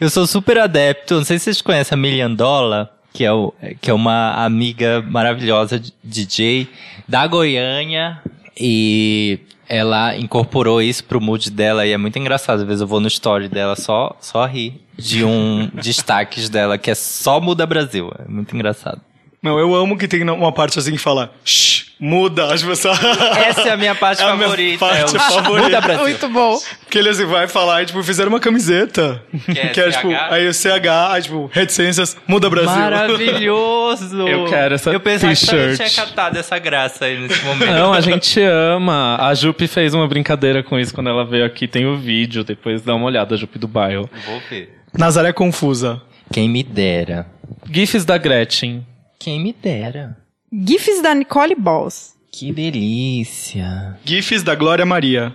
Eu sou super adepto. Não sei se vocês conhecem a Milian Dollar, que é, o, que é uma amiga maravilhosa de DJ da Goiânia. E ela incorporou isso pro mood dela e é muito engraçado. Às vezes eu vou no story dela só, só rir de um *laughs* destaques dela que é só Muda Brasil. É muito engraçado. Não, eu amo que tem uma parte assim que fala, shh, muda, as pessoas. Essa é a minha parte *laughs* É a minha favorita. parte é o favorita. Muda Brasil. *laughs* Muito bom. Que ele assim, vai falar e, tipo, fizeram uma camiseta. Que é tipo, CH? aí o CH, aí, tipo, reticências, muda Brasil. Maravilhoso! *laughs* Eu quero essa Eu pensava que eu t-shirt. tinha catado essa graça aí nesse momento. Não, a gente ama. A Jupe fez uma brincadeira com isso quando ela veio aqui. Tem o vídeo, depois dá uma olhada, Jupe do bairro. Vou ver. Nazaré confusa. Quem me dera. GIFs da Gretchen. Quem me dera. GIFs da Nicole Balls. Que delícia. GIFs da Glória Maria.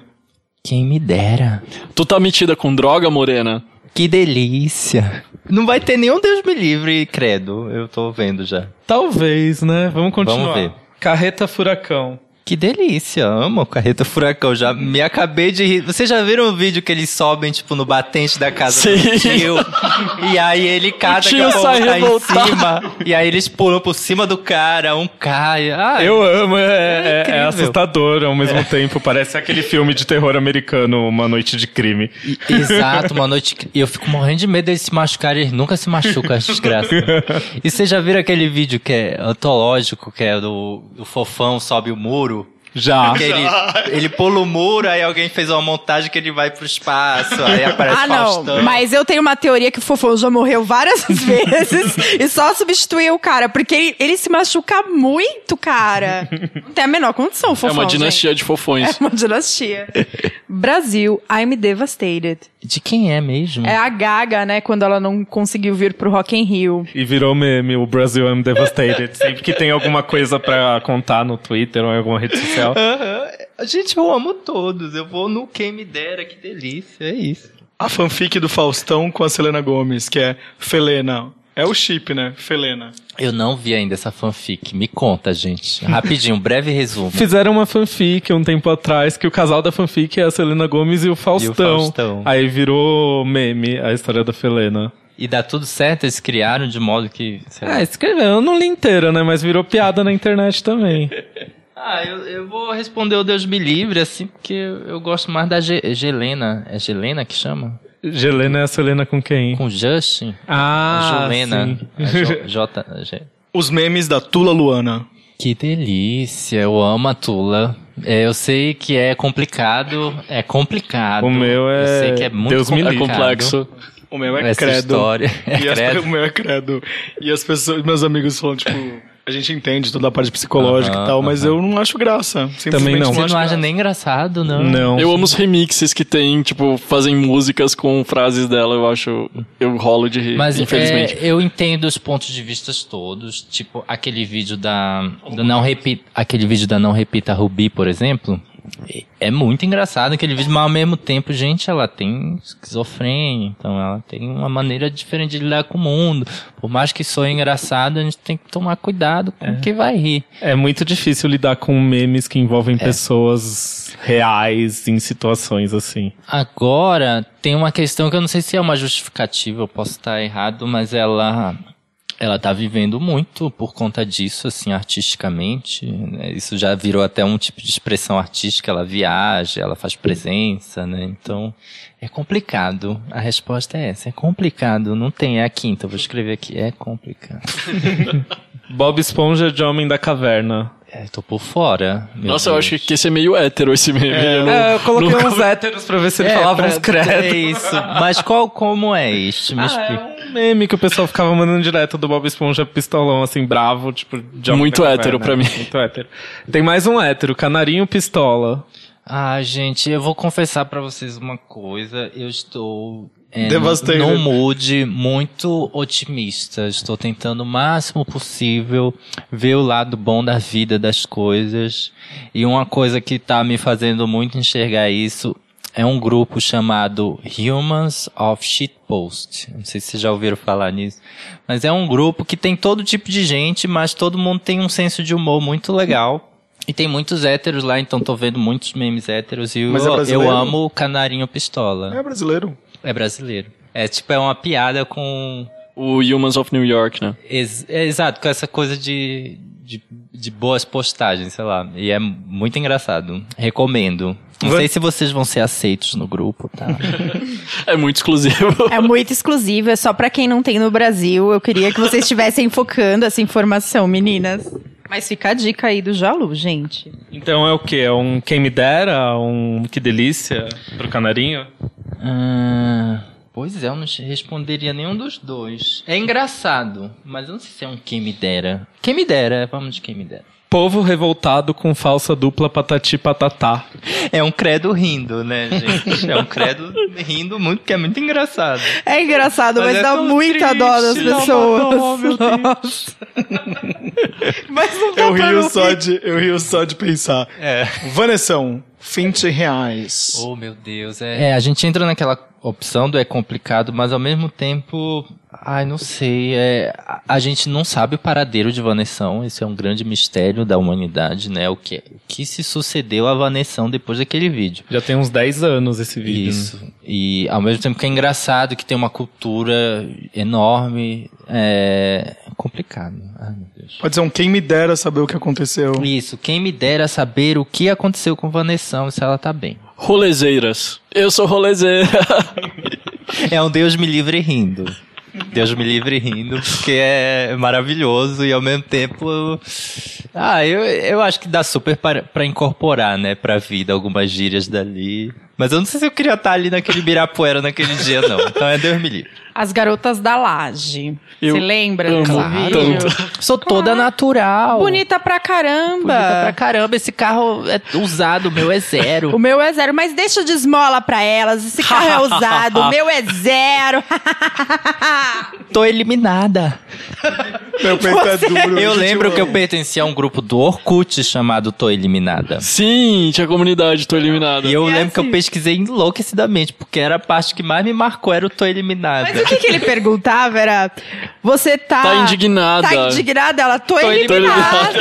Quem me dera. Tu tá metida com droga, Morena? Que delícia. Não vai ter nenhum Deus me livre, credo. Eu tô vendo já. Talvez, né? Vamos continuar. Vamos ver. Carreta Furacão. Que delícia, amo o Carreta Furacão. Já me acabei de rir. Vocês já viram o vídeo que eles sobem, tipo, no batente da casa Sim. do tio? E aí ele cata que o sai tá em revoltado. cima. E aí eles pulam por cima do cara, um cai. Ai, Eu amo, é, é- é incrível. assustador ao mesmo tempo. Parece aquele filme de terror americano, Uma Noite de Crime. E- Exato, uma noite. E eu fico morrendo de medo deles se machucarem, eles nunca se machucam, as desgraças. E vocês já viram aquele vídeo que é antológico, que é do, do fofão sobe o muro? Já. Ele, ele pula o muro, aí alguém fez uma montagem que ele vai pro espaço, aí *laughs* aparece Ah, não. Faustão. Mas eu tenho uma teoria que o Fofão já morreu várias *laughs* vezes e só substituiu o cara, porque ele, ele se machuca muito, cara. Não tem a menor condição, É Fofão. uma dinastia de gente. fofões. É uma dinastia. Brasil, I'm devastated. De quem é mesmo? É a Gaga, né, quando ela não conseguiu vir pro Rock in Rio. E virou meme, o Brasil I'm Devastated. Sempre que tem alguma coisa pra contar no Twitter ou em alguma rede social. Aham. Gente, eu amo todos. Eu vou no Quem Me Dera, que delícia. É isso. A fanfic do Faustão com a Selena Gomes, que é Felena. É o chip, né? Felena. Eu não vi ainda essa fanfic. Me conta, gente. Rapidinho, um breve resumo. Fizeram uma fanfic um tempo atrás que o casal da fanfic é a Selena Gomes e o Faustão. Faustão. Aí virou meme a história da Felena. E dá tudo certo, eles criaram de modo que. sei lá. Ah, escreveu, eu não li inteira, né? Mas virou piada na internet também. *laughs* Ah, eu, eu vou responder o Deus me livre, assim, porque eu, gosto mais da Ge Gelena. É Gelena que chama? Gelena é a Selena com quem? Com Justin? Ah, Julena. sim. É J, J, G. Os memes da Tula Luana. Que delícia, eu amo a Tula. É, eu sei que é complicado, é complicado. O meu é- Eu sei que é muito Deus me É complicado. complexo. O meu é Essa credo. história. É E as- credo. *laughs* o meu é credo. E as pessoas, meus amigos falam, tipo, a gente entende toda a parte psicológica e tal, mas eu não acho graça. Simplesmente Também não. Você acho não acha graça. nem engraçado, não? Não. Eu amo os remixes que tem, tipo, fazem músicas com frases dela, eu acho. Eu rolo de rir, Mas infelizmente. é, eu entendo os pontos de vista todos. Tipo, aquele vídeo da. Do não repita, aquele vídeo da Não Repita Rubi, por exemplo. É muito engraçado aquele vídeo, mas ao mesmo tempo, gente, ela tem esquizofrenia, então ela tem uma maneira diferente de lidar com o mundo. Por mais que soe engraçado, a gente tem que tomar cuidado com o que vai rir. É muito difícil lidar com memes que envolvem pessoas reais em situações assim. Agora, tem uma questão que eu não sei se é uma justificativa, eu posso estar errado, mas ela ela tá vivendo muito por conta disso, assim, artisticamente. né? Isso já virou até um tipo de expressão artística. Ela viaja, ela faz presença, né? Então, é complicado. A resposta é essa. É complicado. Não tem, é a quinta. Vou escrever aqui. É complicado. *laughs* Bob Esponja de Homem da Caverna. É, tô por fora. Nossa, eu Deus. acho que esse é meio hétero, esse meme. Eu não- É, eu coloquei nunca- uns héteros pra ver se ele É, falava pra- uns credos. *laughs* É isso. Mas qual, como é este? Me Ah, explica. é um meme que o pessoal ficava mandando direto do Bob Esponja pistolão, assim, bravo, tipo, Muito hétero pra mim. Muito hétero. Tem mais um hétero, Canarinho Pistola. Ah, gente, eu vou confessar pra vocês uma coisa. Eu estou é, Devastated. num mood muito otimista. Estou tentando o máximo possível ver o lado bom da vida das coisas. E uma coisa que tá me fazendo muito enxergar isso é um grupo chamado Humans of Shitpost. Não sei se vocês já ouviram falar nisso. Mas é um grupo que tem todo tipo de gente, mas todo mundo tem um senso de humor muito legal. E tem muitos héteros lá, então tô vendo muitos memes héteros. E Mas é eu, eu amo o Canarinho Pistola. É brasileiro. É brasileiro. É tipo, é uma piada com. O Humans of New York, né? Ex- é, exato, com essa coisa de, de, de boas postagens, sei lá. E é muito engraçado. Recomendo. Não Vai- sei se vocês vão ser aceitos no grupo, tá? *laughs* É muito exclusivo. É muito exclusivo, é só pra quem não tem no Brasil. Eu queria que vocês estivessem focando essa informação, meninas. Mas fica a dica aí do Jalu, gente. Então é o quê? É um quem me dera? Um que delícia pro Canarinho? Ah, pois é, eu não responderia nenhum dos dois. É engraçado, mas eu não sei se é um quem me dera. Quem me dera, vamos de quem me dera. Povo revoltado com falsa dupla patati patatá. É um credo rindo, né, gente? É um credo rindo muito, porque é muito engraçado. É engraçado, mas, Mas é dá muita dó das triste, dá uma pessoas. dó, meu Deus. *laughs* Mas não dá Eu pra rio, só rir. de, eu rio só de pensar. É. Vanessão, 20 reais. Oh, meu Deus. É. é, a gente entra naquela opção do é complicado, mas ao mesmo tempo, ai, não sei, é, a, gente não sabe o paradeiro de Vanessão, esse é um grande mistério da humanidade, né? O que, o que se sucedeu a Vanessão depois daquele vídeo. Já tem uns 10 anos esse vídeo. Isso. E ao mesmo tempo que é engraçado, que tem uma cultura enorme, é complicado. Ai, meu Deus. Pode ser um quem me dera saber o que aconteceu. Isso, quem me dera saber o que aconteceu com Vanessão, se ela tá bem. Rolezeiras. Eu sou rolezeira. É um Deus me livre rindo. Deus me livre rindo, porque é maravilhoso e ao mesmo tempo. Ah, eu, eu acho que dá super pra incorporar, né, pra vida algumas gírias dali. Mas eu não sei se eu queria estar ali naquele Birapuera naquele dia, não. Então é Deus me livre. As garotas da laje. Eu Você lembra amo Claro. vídeo? Sou toda natural. Bonita pra caramba. Bonita pra caramba. Esse carro é usado, o meu é zero. *laughs* O meu é zero, mas deixa de esmola pra elas. Esse carro é usado, o meu é zero. *laughs* Tô eliminada. Meu peito é duro. Eu lembro que eu pertencia a um grupo do Orkut chamado Tô Eliminada. Sim, tinha comunidade, tô eliminada. E eu E lembro que eu assim? pesquisei enlouquecidamente, porque era a parte que mais me marcou, era o Tô Eliminada. Mas o que, que ele perguntava era: Você tá. Tá indignada. Tá indignada? Ela, tô, Tô eliminada.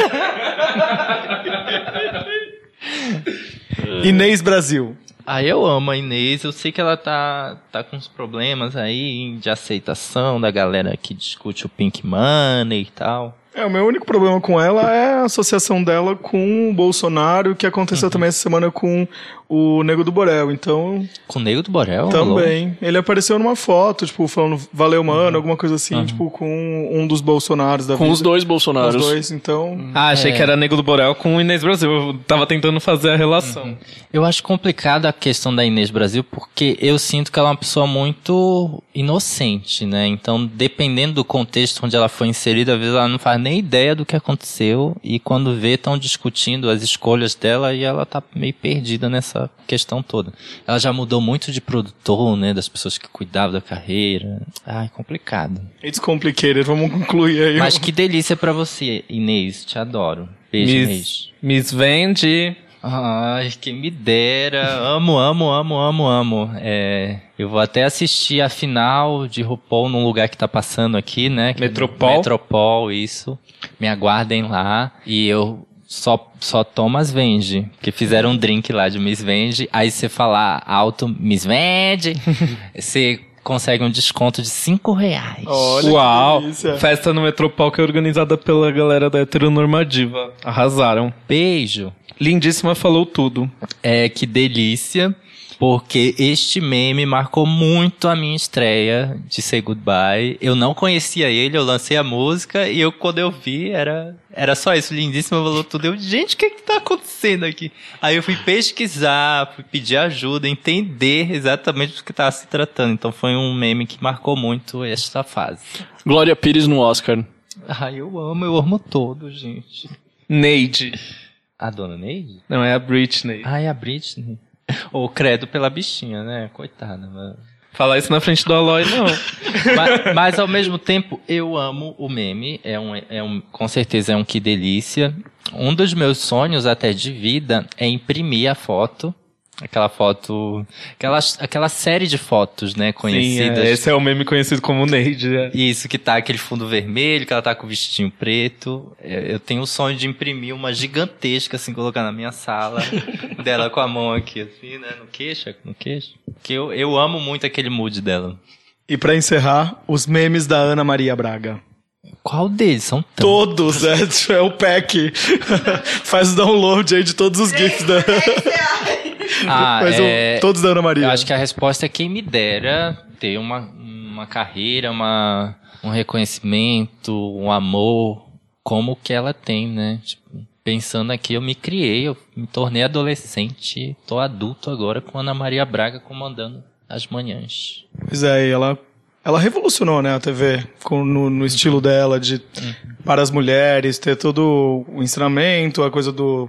*laughs* Inês Brasil. Ah, eu amo a Inês, eu sei que ela tá, tá com uns problemas aí de aceitação da galera que discute o Pink Money e tal. É, o meu único problema com ela é a associação dela com o Bolsonaro, que aconteceu também essa semana com o Nego do Borel. Então, Com o Nego do Borel? também. Ele apareceu numa foto, tipo, falando valeu, mano, alguma coisa assim, tipo, com um dos Bolsonaros da Com vida. os dois Com Bolsonaros. os dois, então. Ah, achei É. que era Nego do Borel com o Inês Brasil. Eu tava tentando fazer a relação. Eu acho complicada a questão da Inês Brasil, porque eu sinto que ela é uma pessoa muito inocente, né? Então, dependendo do contexto onde ela foi inserida, às vezes ela não faz nem ideia do que aconteceu, e quando vê, estão discutindo as escolhas dela e ela tá meio perdida nessa questão toda. Ela já mudou muito de produtor, né? Das pessoas que cuidavam da carreira. Ai, complicado. It's complicated, vamos concluir aí. Mas que delícia pra você, Inês. Te adoro. Beijo, Inês. Miss, Miss Vende Ai, quem me dera. Amo, amo, amo, amo, amo. É, eu vou até assistir a final de RuPaul num lugar que tá passando aqui, né? Que- Metropol? Metropol, isso. Me aguardem lá. E eu só, só tomo as Vende. Porque fizeram um drink lá de Miss Vende. Aí você falar alto, Miss Vende, *laughs* você consegue um desconto de 5 reais. Olha Uau! Festa no Metropol que é organizada pela galera da Heteronormativa. Arrasaram. Beijo. Lindíssima falou tudo. É, que delícia. Porque este meme marcou muito a minha estreia de Say Goodbye. Eu não conhecia ele, eu lancei a música e eu, quando eu vi, era, era só isso. Lindíssima falou tudo. Eu, gente, o que que tá acontecendo aqui? Aí eu fui pesquisar, fui pedir ajuda, entender exatamente do que tava se tratando. Então foi um meme que marcou muito esta fase. Glória Pires no Oscar. Ai, eu amo, eu amo todo, gente. Neide. A dona Neide? Não, é a Britney. Ai, a Britney. *laughs* Ou credo pela bichinha, né? Coitada, mano. Falar isso na frente do Aloy, não. *laughs* mas, mas, ao mesmo tempo, eu amo o meme. É um, é um, com certeza é um que delícia. Um dos meus sonhos até de vida é imprimir a foto. Aquela foto. Aquela, aquela série de fotos, né? Sim, Conhecidas. é, esse é o meme conhecido como Neide. é. Isso, que tá aquele fundo vermelho, que ela tá com o vestidinho preto. É, Eu tenho o sonho de imprimir uma gigantesca, assim, colocar na minha sala. *laughs* dela com a mão aqui, assim, né? No queixo, no queixo. Que eu, eu amo muito aquele mood dela. E pra encerrar, os memes da Ana Maria Braga. Qual deles? São tantos. Todos, é, *laughs* é o pack. *laughs* Faz o download aí de todos os GIFs da. Ah, o- é, todos da Ana Maria. Eu acho que a resposta é quem me dera ter uma, uma carreira, uma, um reconhecimento, um amor, como que ela tem, né? Tipo, pensando aqui, eu me criei, eu me tornei adolescente, tô adulto agora com Ana Maria Braga comandando as manhãs. Pois é, e ela, ela revolucionou, né, a TV, com, no, no estilo dela, de para as mulheres, ter todo o ensinamento, a coisa do.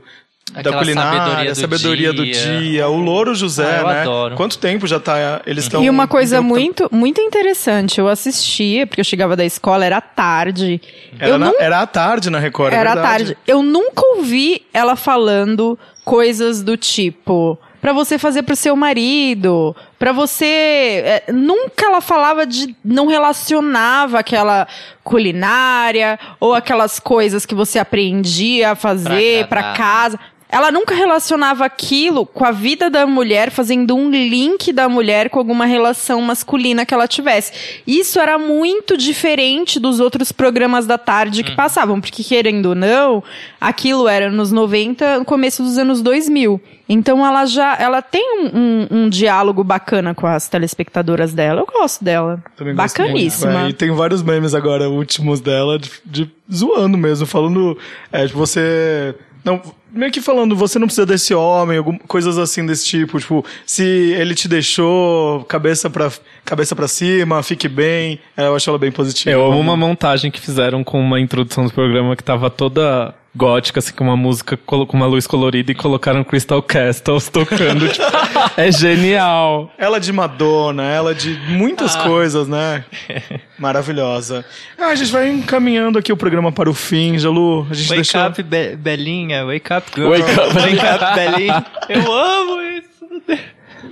Da Aquela culinária, sabedoria do sabedoria do dia. dia, o Louro José, Ah, eu né? adoro. Quanto tempo já tá. Eles estão. E uma coisa muito, muito interessante, eu assistia, porque eu chegava da escola, era tarde. Era, na- não era à tarde na Record, é Era verdade. tarde. Eu nunca ouvi ela falando coisas do tipo. Pra você fazer pro seu marido, pra você. é, nunca ela falava de. Não relacionava aquela culinária ou aquelas coisas que você aprendia a fazer Pra pra agradar. casa. Ela nunca relacionava aquilo com a vida da mulher, fazendo um link da mulher com alguma relação masculina que ela tivesse. Isso era muito diferente dos outros programas da tarde que passavam, porque querendo ou não, aquilo era nos 90, no começo dos anos 2000. Então ela já, ela tem um, um- um diálogo bacana com as telespectadoras dela. Eu gosto dela. Também gosto muito. Bacaníssima. É, e tem vários memes agora, últimos dela, de, de- zoando mesmo, falando. É, tipo, você. Não, meio que falando, você não precisa desse homem, algum, coisas assim desse tipo. Tipo, se ele te deixou, cabeça pra, cabeça pra cima, fique bem. É, eu acho ela bem positiva. Eu amo uma montagem que fizeram com uma introdução do programa que tava toda gótica, assim, com uma música com uma luz colorida e colocaram Crystal Castles tocando. tipo, *laughs* é genial. Ela de Madonna, ela de muitas Ah. coisas, né? *laughs* Maravilhosa. Ah, a gente vai encaminhando aqui o programa para o fim, Jalu. A gente Wake deixou... up, Be- Belinha, wake up, girl. Wake up. wake up, Belinha. *laughs* Eu amo isso.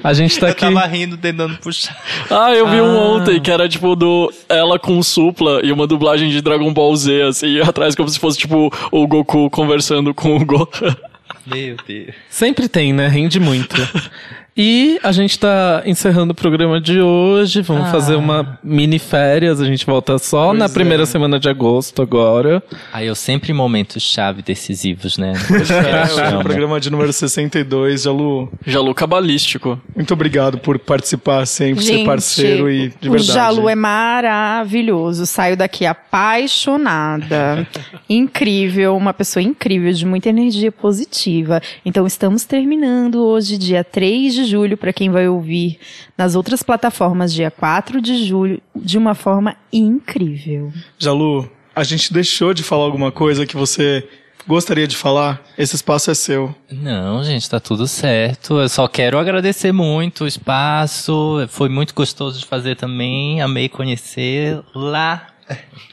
A gente tá Eu aqui. tava rindo, tentando puxar. Ah, eu vi um ontem que era tipo do ela com supla e uma dublagem de Dragon Ball Z, assim, *laughs* atrás como se fosse tipo o Goku conversando com o Gohan. Meu Deus. Sempre tem, né? Rende muito. *laughs* E a gente tá encerrando o programa de hoje. Vamos Ah. fazer uma mini férias. A gente volta só Pois na é. primeira semana de agosto agora. Aí eu sempre em momentos chave decisivos, né? *laughs* É, o programa de número 62, Jalu. Jalu cabalístico. Muito obrigado por participar sempre, ser parceiro e de o verdade. Jalu é maravilhoso. Saio daqui apaixonada. *laughs* incrível, uma pessoa incrível, de muita energia positiva. Então estamos terminando hoje, dia 3 de julho, para quem vai ouvir nas outras plataformas, dia 4 de julho, de uma forma incrível. Jalu, a gente deixou de falar alguma coisa que você gostaria de falar? Esse espaço é seu. Não, gente, tá tudo certo. Eu só quero agradecer muito o espaço. Foi muito gostoso de fazer também. Amei conhecer lá.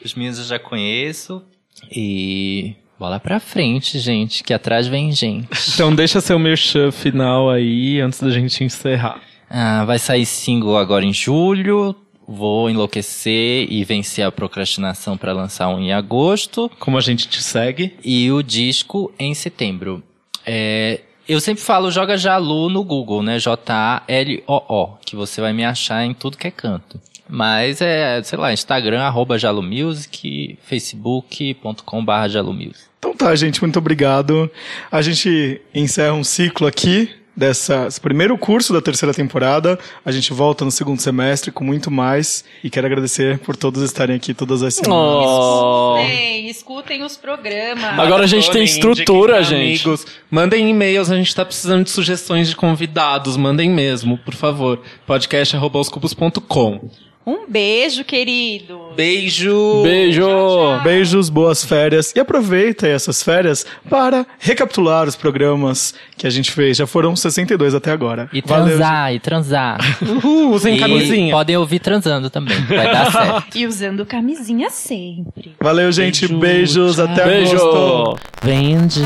Os meninos eu já conheço. E Bola pra frente, gente, que atrás vem gente. *laughs* Então deixa seu merchan final aí antes da gente encerrar. Ah, vai sair single agora em julho. Vou enlouquecer e vencer a procrastinação pra lançar um em agosto. Como a gente te segue? E o disco em setembro. É, eu sempre falo joga Jalu no Google, né? J-A-L-O-O, que você vai me achar em tudo que é canto. Mas é, sei lá, Instagram, arroba Jalumusic, facebook.com barra Jalumusic. Então tá, gente, muito obrigado. A gente encerra um ciclo aqui dessa esse primeiro curso da terceira temporada. A gente volta no segundo semestre com muito mais e quero agradecer por todos estarem aqui todas as semanas. Oh. Escutem, escutem os programas. Agora a gente tem estrutura, gente. Amigos. Mandem e-mails, a gente tá precisando de sugestões de convidados. Mandem mesmo, por favor. podcast.com. Um beijo, querido. Beijo! Beijo! Beijos, boas férias e aproveita essas férias para recapitular os programas que a gente fez. Já foram 62 até agora. E Valeu, transar, e transar. Uhul, usem E camisinha. podem ouvir transando também, vai dar *laughs* certo. E usando camisinha sempre. Valeu, gente. Beijo, Beijos. tchau. Até Beijo! agosto. Vende.